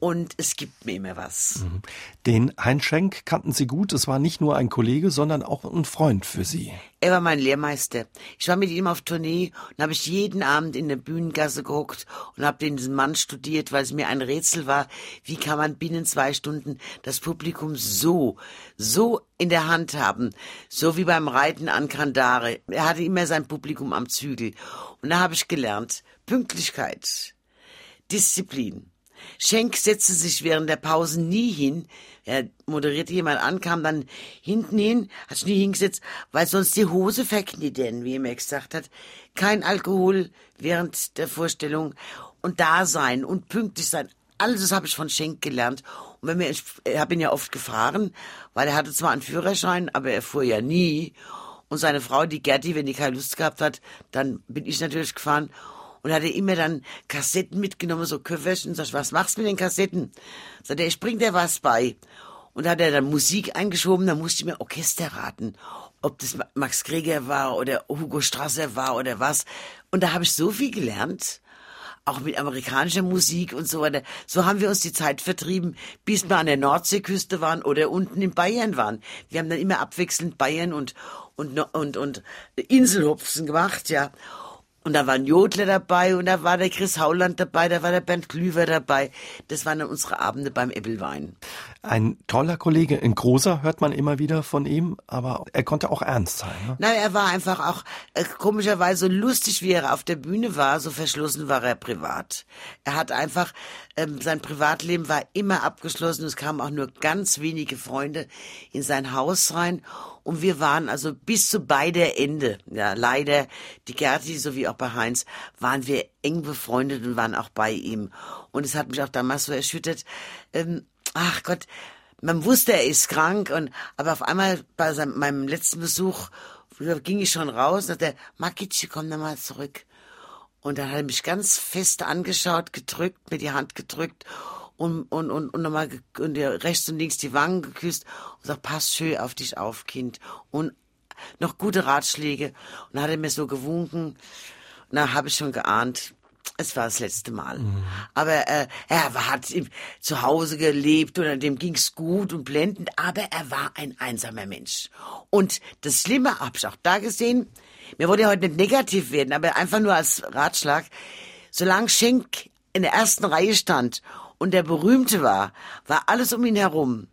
und es gibt mir immer was. Mhm. Den Heinz Schenk kannten Sie gut. Es war nicht nur ein Kollege, sondern auch ein Freund für Sie. Er war mein Lehrmeister. Ich war mit ihm auf Tournee und habe ich jeden Abend in der Bühnengasse geguckt und habe diesen Mann studiert, weil es mir ein Rätsel war, wie kann man binnen zwei Stunden das Publikum so, so in der Hand haben, so wie beim Reiten an Kandare. Er hatte immer sein Publikum am Zügel. Und da habe ich gelernt, Pünktlichkeit, Disziplin Schenk setzte sich während der Pausen nie hin. Er moderierte jemand an, kam dann hinten hin, hat sich nie hingesetzt, weil sonst die Hose verknittern, wie er mir gesagt hat. Kein Alkohol während der Vorstellung und da sein und pünktlich sein. Alles das habe ich von Schenk gelernt. Und wenn wir, ich habe ihn ja oft gefahren, weil er hatte zwar einen Führerschein, aber er fuhr ja nie. Und seine Frau, die Gerti, wenn die keine Lust gehabt hat, dann bin ich natürlich gefahren und hat er immer dann Kassetten mitgenommen, so Köfferchen. Sag ich, was machst du mit den Kassetten? Sagt er, ich bring dir was bei. Und hat er dann Musik eingeschoben, da musste ich mir Orchester raten. Ob das Max Greger war oder Hugo Strasser war oder was. Und da habe ich so viel gelernt auch mit amerikanischer Musik und so weiter. So haben wir uns die Zeit vertrieben, bis wir an der Nordseeküste waren oder unten in Bayern waren. Wir haben dann immer abwechselnd Bayern und und und und Inselhupfen gemacht, ja. Und da waren Jodler dabei und da war der Chris Hauland dabei, da war der Bernd Klüver dabei. Das waren dann unsere Abende beim Ebbelwein. Ein toller Kollege, ein großer hört man immer wieder von ihm, aber er konnte auch ernst sein. Ne? Nein, er war einfach auch äh, komischerweise so lustig, wie er auf der Bühne war, so verschlossen war er privat. Er hat einfach, ähm, sein Privatleben war immer abgeschlossen, es kamen auch nur ganz wenige Freunde in sein Haus rein und wir waren also bis zu beider Ende, ja leider, die Gerti sowie auch bei Heinz, waren wir eng befreundet und waren auch bei ihm. Und es hat mich auch damals so erschüttert. Ähm, ach Gott, man wusste, er ist krank und aber auf einmal bei seinem, meinem letzten Besuch ging ich schon raus und sagte, Makichi, komm da mal zurück. Und dann hat er mich ganz fest angeschaut, gedrückt, mir die Hand gedrückt und, und, und, und nochmal und rechts und links die Wangen geküsst und sagt, pass schön auf dich auf, Kind. Und noch gute Ratschläge. Und dann hat er mir so gewunken. Und dann habe ich schon geahnt, es war das letzte Mal. Mhm. Aber äh, er hat zu Hause gelebt und dem ging's gut und blendend, aber er war ein einsamer Mensch. Und das Schlimme habe ich auch da gesehen, mir wollte ja heute nicht negativ werden, aber einfach nur als Ratschlag, solange Schenk in der ersten Reihe stand und der Berühmte war, war alles um ihn herum.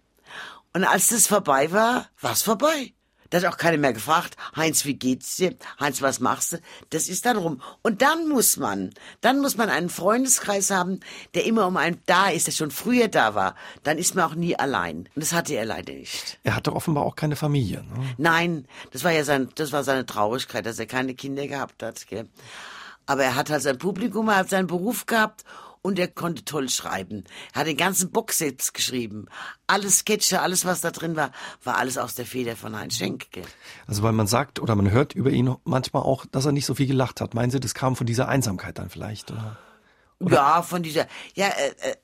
Und als das vorbei war, war's vorbei. Da hat auch keiner mehr gefragt, Heinz, wie geht's dir? Heinz, was machst du? Das ist dann rum. Und dann muss man, dann muss man einen Freundeskreis haben, der immer um einen da ist, der schon früher da war. Dann ist man auch nie allein. Und das hatte er leider nicht. Er hatte offenbar auch keine Familie. Ne? Nein, das war ja sein, das war seine Traurigkeit, dass er keine Kinder gehabt hat. Gell? Aber er hat halt sein Publikum, er hat seinen Beruf gehabt und er konnte toll schreiben. Er hat den ganzen Box selbst geschrieben. Alle Sketche, alles was da drin war, war alles aus der Feder von Heinz Schenk. Gell? Also weil man sagt oder man hört über ihn manchmal auch, dass er nicht so viel gelacht hat. Meinen Sie, das kam von dieser Einsamkeit dann vielleicht? Oder? Oder? Ja, von dieser, ja, äh, äh,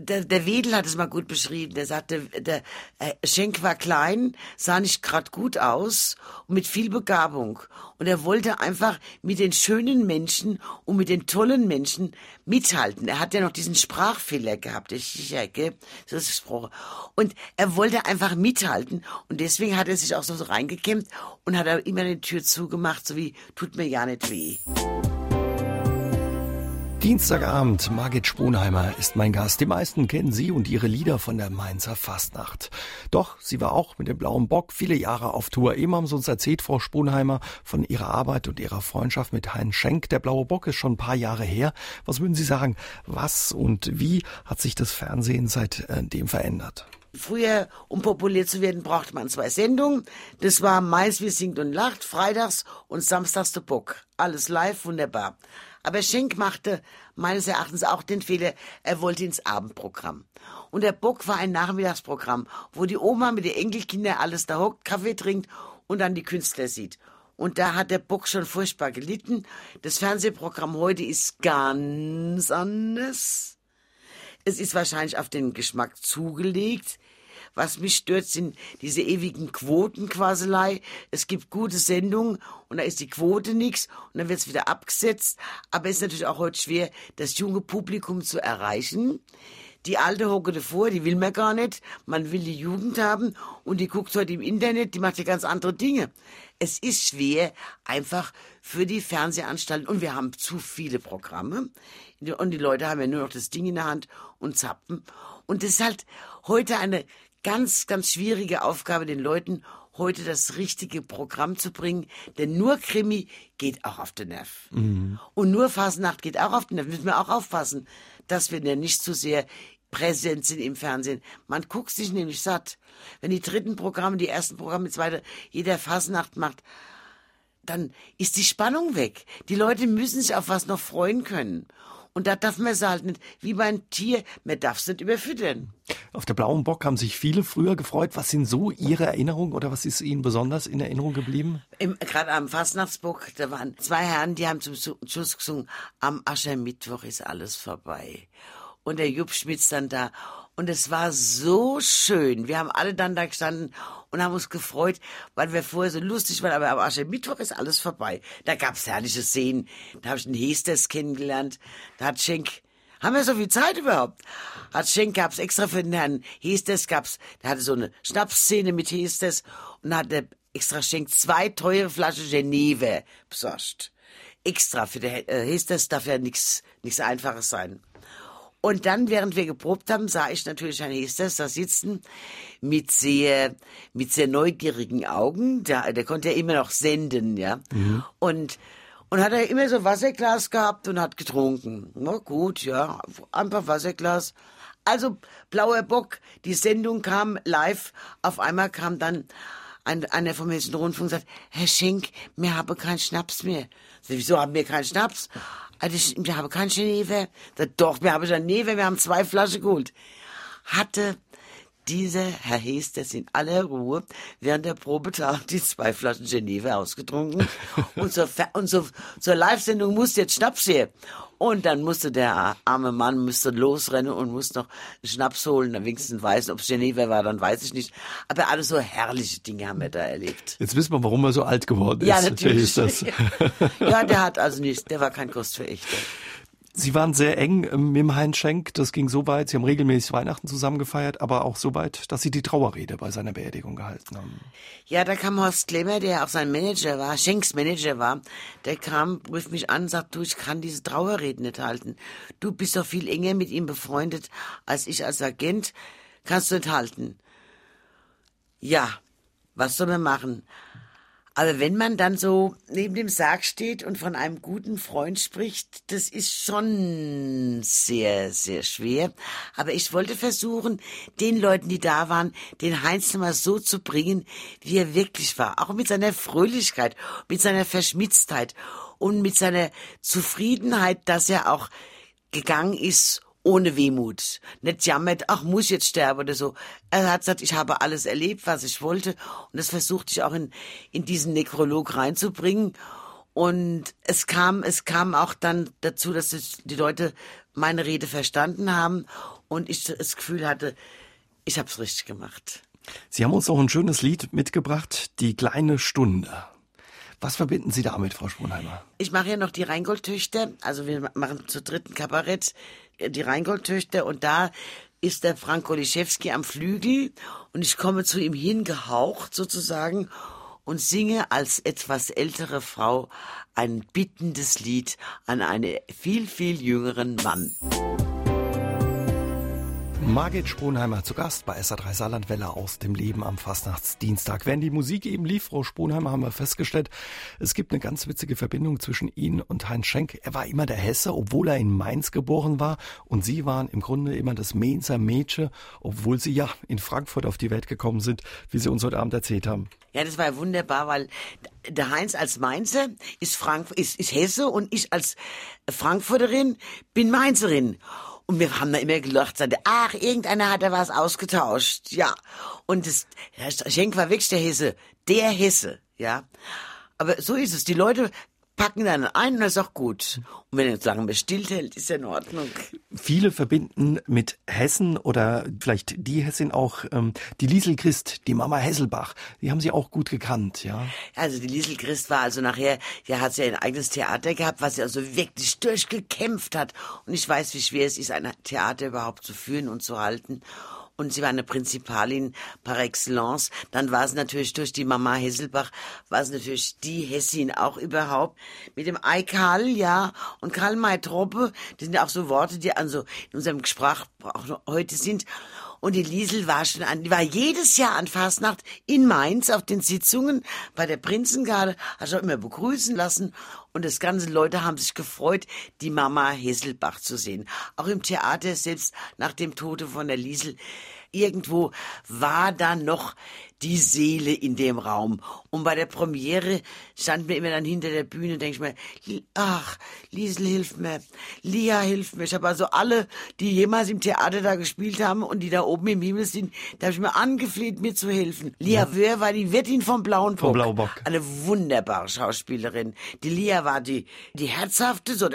der, der Wedel hat es mal gut beschrieben. Der sagte, der äh, Schenk war klein, sah nicht grad gut aus und mit viel Begabung. Und er wollte einfach mit den schönen Menschen und mit den tollen Menschen mithalten. Er hat ja noch diesen Sprachfehler gehabt, der sicher? So ist gesprochen. Und er wollte einfach mithalten. Und deswegen hat er sich auch so reingekämmt und hat immer die Tür zugemacht, so wie, tut mir ja nicht weh. Dienstagabend, Margit Sponheimer ist mein Gast. Die meisten kennen sie und ihre Lieder von der Mainzer Fastnacht. Doch sie war auch mit dem Blauen Bock viele Jahre auf Tour. Eben haben sie uns erzählt, Frau Sponheimer, von ihrer Arbeit und ihrer Freundschaft mit Heinz Schenk. Der Blaue Bock ist schon ein paar Jahre her. Was würden Sie sagen, was und wie hat sich das Fernsehen seitdem verändert? Früher, um populär zu werden, brauchte man zwei Sendungen. Das war Mais, wie singt und lacht, freitags und samstags der Bock. Alles live, wunderbar. Aber Schenk machte meines Erachtens auch den Fehler, er wollte ins Abendprogramm. Und der Bock war ein Nachmittagsprogramm, wo die Oma mit den Enkelkindern alles da hockt, Kaffee trinkt und dann die Künstler sieht. Und da hat der Bock schon furchtbar gelitten. Das Fernsehprogramm heute ist ganz anders. Es ist wahrscheinlich auf den Geschmack zugelegt. Was mich stört, sind diese ewigen Quotenquaselei. Es gibt gute Sendungen und da ist die Quote nix und dann wird's wieder abgesetzt. Aber es ist natürlich auch heute schwer, das junge Publikum zu erreichen. Die alte hocke davor, die will man gar nicht. Man will die Jugend haben und die guckt heute im Internet, die macht ja ganz andere Dinge. Es ist schwer, einfach für die Fernsehanstalten, und wir haben zu viele Programme, und die Leute haben ja nur noch das Ding in der Hand und zappen. Und das ist halt heute eine ganz, ganz schwierige Aufgabe, den Leuten heute das richtige Programm zu bringen. Denn nur Krimi geht auch auf den Nerv. Mhm. Und nur Phasennacht geht auch auf den Nerv. Müssen wir auch aufpassen, dass wir nicht zu sehr präsent sind im Fernsehen. Man guckt sich nämlich satt. Wenn die dritten Programme, die ersten Programme, die zweite, jeder Phasennacht macht, dann ist die Spannung weg. Die Leute müssen sich auf was noch freuen können. Und da darf man es halt nicht, wie beim Tier, man darf es nicht überfüttern. Auf der Blauen Bock haben sich viele früher gefreut. Was sind so Ihre Erinnerungen oder was ist Ihnen besonders in Erinnerung geblieben? Gerade am Fastnachtsbock, da waren zwei Herren, die haben zum Schluss gesungen, am Aschermittwoch ist alles vorbei. Und der Jupp Schmitz dann da. Und es war so schön. Wir haben alle dann da gestanden und haben uns gefreut, weil wir vorher so lustig waren. Aber am Aschermittwoch ist alles vorbei. Da gab's herrliche Szenen. Da habe ich den Hesters kennengelernt. Da hat Schenk haben wir so viel Zeit überhaupt? Hat Schenk gab's extra für den Herrn Hestes gab's, der hatte so eine Schnapsszene mit Hestes und hat der extra Schenk zwei teure Flaschen Geneve besorgt. Extra für den äh, Hestes darf ja nichts nichts Einfaches sein. Und dann, während wir geprobt haben, sah ich natürlich Herrn Hesters da sitzen mit sehr, mit sehr neugierigen Augen. Der, der konnte ja immer noch senden, ja. Mhm. Und, und hat er immer so Wasserglas gehabt und hat getrunken. Na gut, ja, einfach Wasserglas. Also, Blauer Bock, die Sendung kam live. Auf einmal kam dann ein, einer vom Hessischen Rundfunk und sagt, Herr Schenk, wir haben keinen Schnaps mehr. So, wieso haben wir keinen Schnaps? Also ich, wir haben keinen Geneve. Doch, wir haben Geneve, wir haben zwei Flaschen geholt. Hatte dieser Herr Hesters in aller Ruhe während der Probetag die zwei Flaschen Geneve ausgetrunken. und zur, und zur, zur Live-Sendung musste jetzt Schnaps her. Und dann musste der arme Mann müsste losrennen und musste noch Schnaps holen, dann wenigstens weiß, ob es Geneva war, dann weiß ich nicht. Aber alles so herrliche Dinge haben wir da erlebt. Jetzt wissen wir, warum er so alt geworden ist. Ja, natürlich. ja, der hat also nicht, der war kein Kostverächter. Sie waren sehr eng mit dem Heinz Schenk. Das ging so weit, Sie haben regelmäßig Weihnachten zusammen gefeiert, aber auch so weit, dass Sie die Trauerrede bei seiner Beerdigung gehalten haben. Ja, da kam Horst Klemmer, der auch sein Manager war, Schenks Manager war, der kam, rief mich an, sagt, du, ich kann diese Trauerrede nicht halten. Du bist doch viel enger mit ihm befreundet als ich als Agent. Kannst du nicht halten. Ja, was soll man machen? Aber wenn man dann so neben dem Sarg steht und von einem guten Freund spricht, das ist schon sehr, sehr schwer. Aber ich wollte versuchen, den Leuten, die da waren, den Heinz nochmal so zu bringen, wie er wirklich war. Auch mit seiner Fröhlichkeit, mit seiner Verschmitztheit und mit seiner Zufriedenheit, dass er auch gegangen ist ohne Wehmut. Nicht jammert, ach, muss ich jetzt sterben oder so. Er hat gesagt, ich habe alles erlebt, was ich wollte. Und das versuchte ich auch in, in diesen Nekrolog reinzubringen. Und es kam, es kam auch dann dazu, dass die Leute meine Rede verstanden haben und ich das Gefühl hatte, ich habe es richtig gemacht. Sie haben uns auch ein schönes Lied mitgebracht, Die kleine Stunde. Was verbinden Sie damit, Frau Sponheimer? Ich mache ja noch die Rheingoldtöchter, also wir machen zur dritten Kabarett äh, die Rheingoldtöchter und da ist der Frank Oliszewski am Flügel und ich komme zu ihm hingehaucht sozusagen und singe als etwas ältere Frau ein bittendes Lied an einen viel, viel jüngeren Mann. Margit Sponheimer zu Gast bei SA3 Saarlandwelle aus dem Leben am Fastnachtsdienstag. Während die Musik eben lief, Frau Sponheimer, haben wir festgestellt, es gibt eine ganz witzige Verbindung zwischen Ihnen und Heinz Schenk. Er war immer der Hesse, obwohl er in Mainz geboren war. Und Sie waren im Grunde immer das Mainzer Mädchen, obwohl Sie ja in Frankfurt auf die Welt gekommen sind, wie Sie uns heute Abend erzählt haben. Ja, das war wunderbar, weil der Heinz als Mainzer ist, Frank ist, ist Hesse und ich als Frankfurterin bin Mainzerin. Und wir haben da immer gelacht, sagte, ach, irgendeiner hat da was ausgetauscht, ja. Und das, Herr Schenk war wirklich der Hesse, der Hesse, ja. Aber so ist es. Die Leute packen dann ein und das ist auch gut. Und wenn er jetzt lange bestillt hält, ist ja in Ordnung. Viele verbinden mit Hessen oder vielleicht die Hessin auch ähm, die Liesel Christ, die Mama Hesselbach. Die haben Sie auch gut gekannt, ja? Also die Liesel Christ war also nachher, ja, hat sie ein eigenes Theater gehabt, was sie also wirklich durchgekämpft hat. Und ich weiß, wie schwer es ist, ein Theater überhaupt zu führen und zu halten und sie war eine Prinzipalin par excellence. Dann war es natürlich durch die Mama Hesselbach, war es natürlich die Hessin auch überhaupt. Mit dem Ei Karl, ja, und Karl May Troppe, das sind ja auch so Worte, die also in unserem Sprachbrauch heute sind. Und die Liesel war schon an, die war jedes Jahr an Fastnacht in Mainz auf den Sitzungen bei der Prinzengarde, hat sich immer begrüßen lassen. Und das ganze Leute haben sich gefreut, die Mama Hesselbach zu sehen. Auch im Theater, selbst nach dem Tode von der Liesel, irgendwo war da noch die Seele in dem Raum. Und bei der Premiere stand mir immer dann hinter der Bühne, denke ich mir, ach, Liesel hilft mir, Lia hilft mir. Ich habe also alle, die jemals im Theater da gespielt haben und die da oben im Himmel sind, da habe ich mir angefleht, mir zu helfen. Lia ja. Wöhr war die Wirtin vom Blauen Bock. Vom Blauen Bock. Eine wunderbare Schauspielerin. Die Lia war die, die herzhafte, so,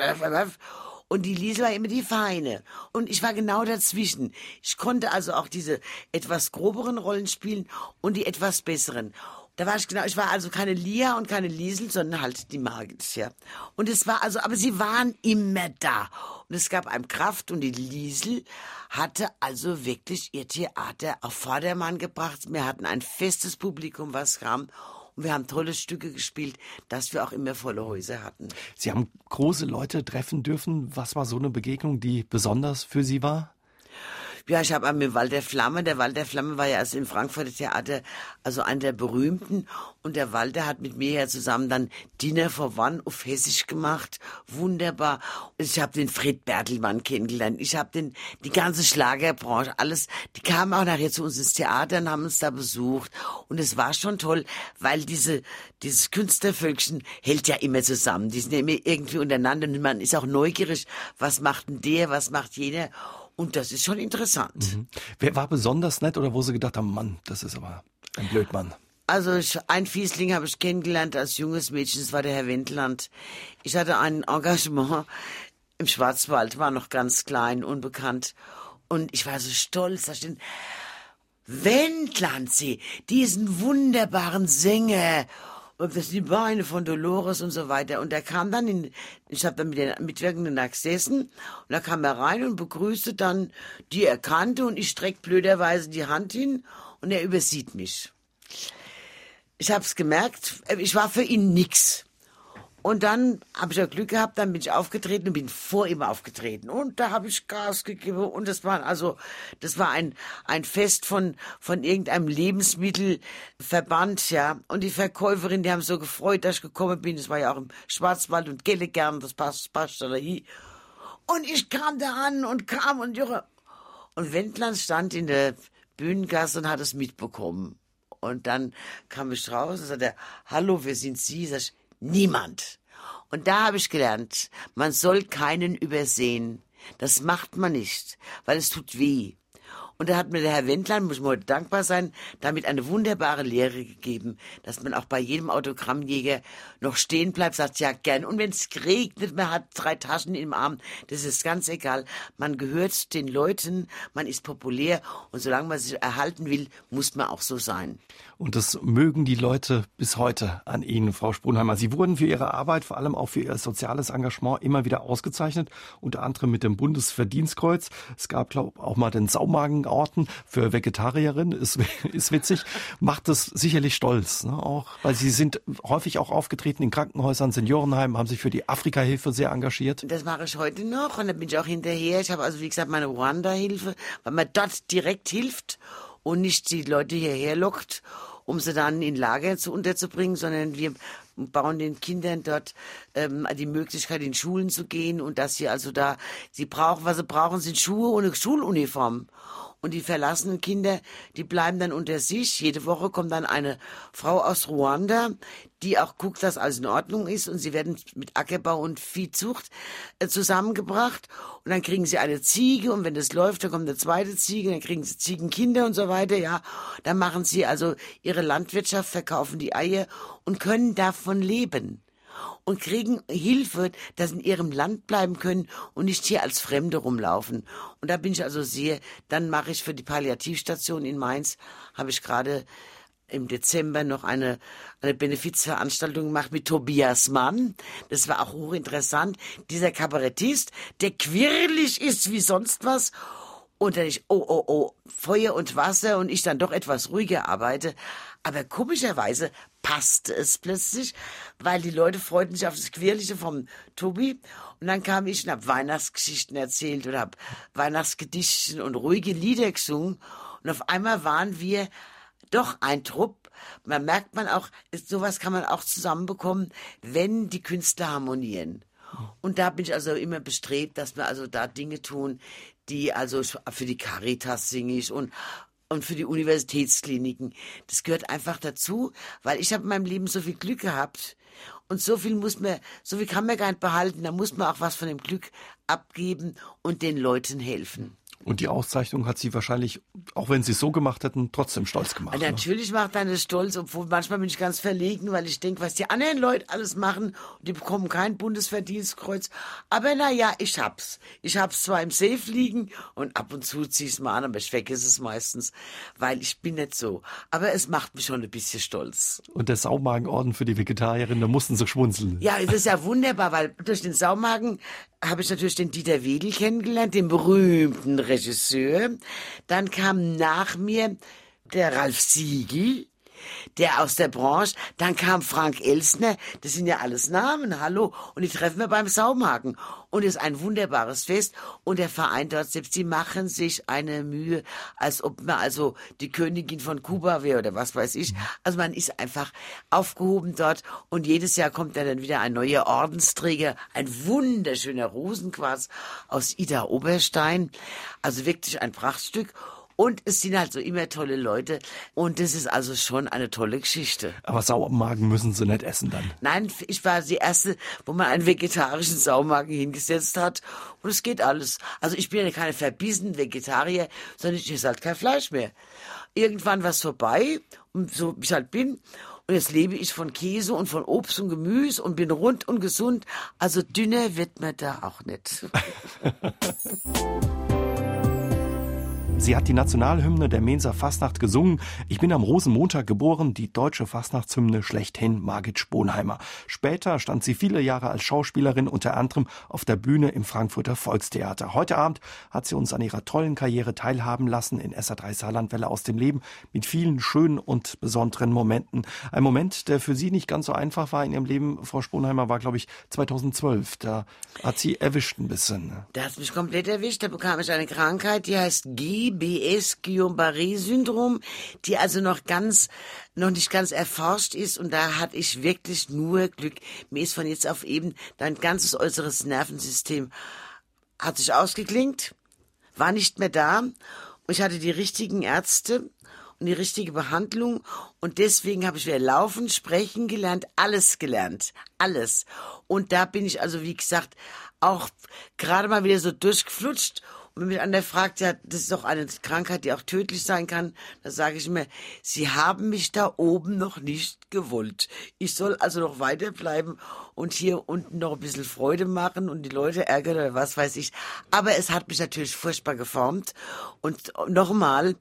und die Liesel war immer die Feine. Und ich war genau dazwischen. Ich konnte also auch diese etwas groberen Rollen spielen und die etwas besseren. Da war ich genau, ich war also keine Lia und keine Liesel, sondern halt die Margit, ja. Und es war also, aber sie waren immer da. Und es gab einem Kraft und die Liesel hatte also wirklich ihr Theater auf Vordermann gebracht. Wir hatten ein festes Publikum, was kam. Und wir haben tolle Stücke gespielt, dass wir auch immer volle Häuser hatten. Sie haben große Leute treffen dürfen. Was war so eine Begegnung, die besonders für Sie war? Ja, ich habe mit Walter Flamme, der Walter Flamme war ja also im Frankfurter Theater also einer der berühmten. Und der Walter hat mit mir ja zusammen dann Dinner for One auf Hessisch gemacht, wunderbar. Ich habe den Fred Bertelmann kennengelernt, ich habe den die ganze Schlagerbranche, alles, die kamen auch nachher zu uns ins Theater und haben uns da besucht. Und es war schon toll, weil diese dieses Künstlervölkchen hält ja immer zusammen, die sind ja immer irgendwie untereinander und man ist auch neugierig, was macht denn der, was macht jener und das ist schon interessant. Mhm. Wer war besonders nett oder wo Sie gedacht haben, Mann, das ist aber ein Blödmann? Also ich, ein Fiesling habe ich kennengelernt als junges Mädchen, das war der Herr Wendland. Ich hatte ein Engagement im Schwarzwald, war noch ganz klein, unbekannt. Und ich war so stolz, da steht Wendlandsee, diesen wunderbaren Sänger das sind die Beine von Dolores und so weiter. Und er kam dann in, ich habe dann mit den Mitwirkenden da gesessen und da kam er rein und begrüßte dann die er kannte und ich streck blöderweise die Hand hin und er übersieht mich. Ich habe es gemerkt, ich war für ihn nix. Und dann habe ich ja Glück gehabt, dann bin ich aufgetreten und bin vor ihm aufgetreten. Und da habe ich Gas gegeben. Und das war also, das war ein, ein Fest von, von irgendeinem Lebensmittelverband, ja. Und die Verkäuferin, die haben so gefreut, dass ich gekommen bin. Das war ja auch im Schwarzwald und Gelle gern, das passt, passt da hier. Und ich kam da an und kam und Jure. Und Wendland stand in der Bühnengasse und hat es mitbekommen. Und dann kam ich raus und sagte, hallo, wer sind Sie? Sag ich, Niemand. Und da habe ich gelernt, man soll keinen übersehen. Das macht man nicht, weil es tut weh. Und da hat mir der Herr Wendland, muss mir heute dankbar sein, damit eine wunderbare Lehre gegeben, dass man auch bei jedem Autogrammjäger noch stehen bleibt, sagt ja gern. Und wenn es regnet, man hat drei Taschen im Arm, das ist ganz egal. Man gehört den Leuten, man ist populär und solange man sich erhalten will, muss man auch so sein. Und das mögen die Leute bis heute an Ihnen, Frau Sprunheimer. Sie wurden für Ihre Arbeit, vor allem auch für Ihr soziales Engagement immer wieder ausgezeichnet, unter anderem mit dem Bundesverdienstkreuz. Es gab, glaube ich, auch mal den Saumagen Orten für Vegetarierinnen, ist, ist witzig, macht es sicherlich stolz, ne, auch, weil sie sind häufig auch aufgetreten in Krankenhäusern, Seniorenheimen, haben sich für die Afrikahilfe sehr engagiert. Das mache ich heute noch und da bin ich auch hinterher. Ich habe also, wie gesagt, meine Ruanda-Hilfe, weil man dort direkt hilft und nicht die Leute hierher lockt, um sie dann in Lager zu unterzubringen, sondern wir bauen den Kindern dort ähm, die Möglichkeit, in Schulen zu gehen und dass sie also da, sie brauchen, was sie brauchen, sind Schuhe und eine Schuluniform. Und die verlassenen Kinder, die bleiben dann unter sich. Jede Woche kommt dann eine Frau aus Ruanda, die auch guckt, dass alles in Ordnung ist. Und sie werden mit Ackerbau und Viehzucht äh, zusammengebracht. Und dann kriegen sie eine Ziege. Und wenn das läuft, dann kommt eine zweite Ziege. Dann kriegen sie Ziegenkinder und so weiter. Ja, dann machen sie also ihre Landwirtschaft, verkaufen die Eier und können davon leben und kriegen Hilfe, dass sie in ihrem Land bleiben können und nicht hier als Fremde rumlaufen. Und da bin ich also sehr, dann mache ich für die Palliativstation in Mainz, habe ich gerade im Dezember noch eine, eine Benefizveranstaltung gemacht mit Tobias Mann. Das war auch hochinteressant. Dieser Kabarettist, der quirlig ist wie sonst was. Und dann ich, oh, oh, oh, Feuer und Wasser und ich dann doch etwas ruhiger arbeite. Aber komischerweise passte es plötzlich, weil die Leute freuten sich auf das Quirlige vom Tobi. Und dann kam ich und habe Weihnachtsgeschichten erzählt und habe Weihnachtsgedichten und ruhige Lieder gesungen. Und auf einmal waren wir doch ein Trupp. Man merkt man auch, sowas kann man auch zusammenbekommen, wenn die Künstler harmonieren. Und da bin ich also immer bestrebt, dass wir also da Dinge tun, die also für die Caritas singe ich und und für die Universitätskliniken. Das gehört einfach dazu, weil ich habe in meinem Leben so viel Glück gehabt und so viel muss man, so viel kann man gar nicht behalten. Da muss man auch was von dem Glück abgeben und den Leuten helfen. Und die Auszeichnung hat Sie wahrscheinlich, auch wenn Sie es so gemacht hätten, trotzdem stolz gemacht. Ne? Natürlich macht eine stolz, obwohl manchmal bin ich ganz verlegen, weil ich denke, was die anderen Leute alles machen, die bekommen kein Bundesverdienstkreuz. Aber na ja, ich hab's. Ich hab's zwar im Safe liegen und ab und zu zieh ich's mal an, aber ich vergesse es meistens, weil ich bin nicht so. Aber es macht mich schon ein bisschen stolz. Und der Saumagenorden für die Vegetarierinnen, da mussten sie schwunzeln. Ja, das ist ja wunderbar, weil durch den Saumagen habe ich natürlich den Dieter Wedel kennengelernt, den berühmten Regisseur. Dann kam nach mir der Ralf Siegel, der aus der Branche. Dann kam Frank Elsner. Das sind ja alles Namen. Hallo. Und die treffen wir beim Saumagen. Und es ist ein wunderbares Fest. Und der Verein dort selbst, die machen sich eine Mühe, als ob man also die Königin von Kuba wäre oder was weiß ich. Also man ist einfach aufgehoben dort. Und jedes Jahr kommt dann wieder ein neuer Ordensträger. Ein wunderschöner Rosenquarz aus Ida Oberstein. Also wirklich ein Prachtstück. Und es sind halt so immer tolle Leute. Und das ist also schon eine tolle Geschichte. Aber Saumagen müssen sie nicht essen dann. Nein, ich war die erste, wo man einen vegetarischen Saumagen hingesetzt hat. Und es geht alles. Also ich bin ja keine verbissen Vegetarier, sondern ich esse halt kein Fleisch mehr. Irgendwann war es vorbei. Und so wie ich halt bin. Und jetzt lebe ich von Käse und von Obst und Gemüse und bin rund und gesund. Also dünner wird man da auch nicht. Sie hat die Nationalhymne der Menser Fastnacht gesungen. Ich bin am Rosenmontag geboren, die deutsche Fastnachtshymne schlechthin Margit Sponheimer. Später stand sie viele Jahre als Schauspielerin unter anderem auf der Bühne im Frankfurter Volkstheater. Heute Abend hat sie uns an ihrer tollen Karriere teilhaben lassen in SA3 Saarlandwelle aus dem Leben mit vielen schönen und besonderen Momenten. Ein Moment, der für sie nicht ganz so einfach war in ihrem Leben, Frau Sponheimer, war glaube ich 2012. Da hat sie erwischt ein bisschen. Da hat mich komplett erwischt. Da bekam ich eine Krankheit, die heißt GBS, Guillain-Barré-Syndrom, die also noch ganz, noch nicht ganz erforscht ist. Und da hatte ich wirklich nur Glück. Mir ist von jetzt auf eben dein ganzes äußeres Nervensystem hat sich ausgeklingt, war nicht mehr da. Und ich hatte die richtigen Ärzte und die richtige Behandlung. Und deswegen habe ich wieder laufen, sprechen gelernt, alles gelernt. Alles. Und da bin ich also, wie gesagt, auch gerade mal wieder so durchgeflutscht. Wenn mich einer fragt, ja, das ist doch eine Krankheit, die auch tödlich sein kann, da sage ich mir, Sie haben mich da oben noch nicht gewollt. Ich soll also noch weiterbleiben und hier unten noch ein bisschen Freude machen und die Leute ärgern oder was weiß ich. Aber es hat mich natürlich furchtbar geformt. Und nochmal,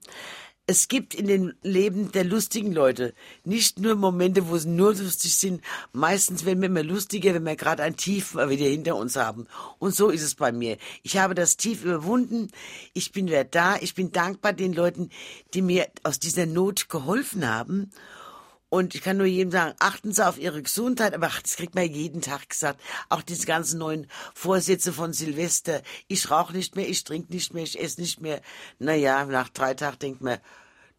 es gibt in dem Leben der lustigen Leute nicht nur Momente, wo sie nur lustig sind. Meistens werden wir immer lustiger, wenn wir gerade ein Tief wieder hinter uns haben. Und so ist es bei mir. Ich habe das Tief überwunden. Ich bin wieder da. Ich bin dankbar den Leuten, die mir aus dieser Not geholfen haben. Und ich kann nur jedem sagen, achten Sie auf Ihre Gesundheit, aber das kriegt man jeden Tag gesagt. Auch diese ganzen neuen Vorsätze von Silvester. Ich rauche nicht mehr, ich trinke nicht mehr, ich esse nicht mehr. Naja, nach drei Tagen denkt man,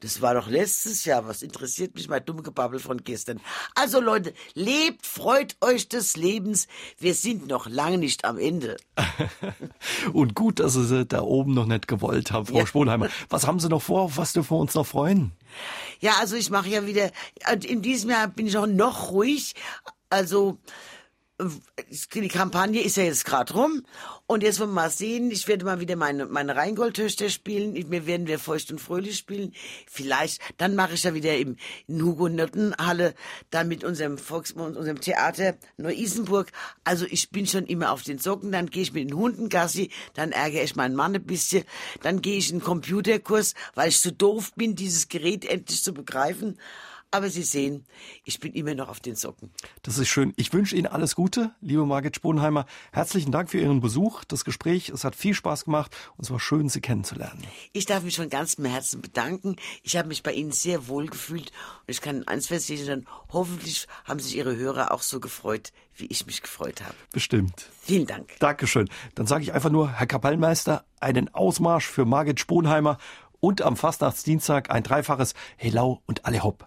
das war doch letztes Jahr. Was interessiert mich mein dumme Gebabbel von gestern? Also Leute, lebt, freut euch des Lebens. Wir sind noch lange nicht am Ende. Und gut, dass Sie da oben noch nicht gewollt haben, Frau ja. Sponheimer. Was haben Sie noch vor? Auf was dürfen wir uns noch freuen? Ja, also ich mache ja wieder, in diesem Jahr bin ich auch noch ruhig. Also die Kampagne ist ja jetzt gerade rum. Und jetzt wollen wir mal sehen, ich werde mal wieder meine, meine Rheingoldtöchter spielen, wir werden wir feucht und fröhlich spielen, vielleicht, dann mache ich ja wieder im, in Hugo Nottenhalle, dann mit unserem Volks, unserem Theater Neu-Isenburg, also ich bin schon immer auf den Socken, dann gehe ich mit den Hunden Gassi, dann ärgere ich meinen Mann ein bisschen, dann gehe ich in einen Computerkurs, weil ich zu so doof bin, dieses Gerät endlich zu begreifen, aber Sie sehen, ich bin immer noch auf den Socken. Das ist schön. Ich wünsche Ihnen alles Gute, liebe Margit Sponheimer. Herzlichen Dank für Ihren Besuch, das Gespräch. Es hat viel Spaß gemacht und es war schön, Sie kennenzulernen. Ich darf mich von ganzem Herzen bedanken. Ich habe mich bei Ihnen sehr wohl gefühlt und ich kann eins versichern, hoffentlich haben sich Ihre Hörer auch so gefreut, wie ich mich gefreut habe. Bestimmt. Vielen Dank. Dankeschön. Dann sage ich einfach nur, Herr Kapellmeister, einen Ausmarsch für Margit Sponheimer und am Fastnachtsdienstag ein dreifaches Helau und alle hopp.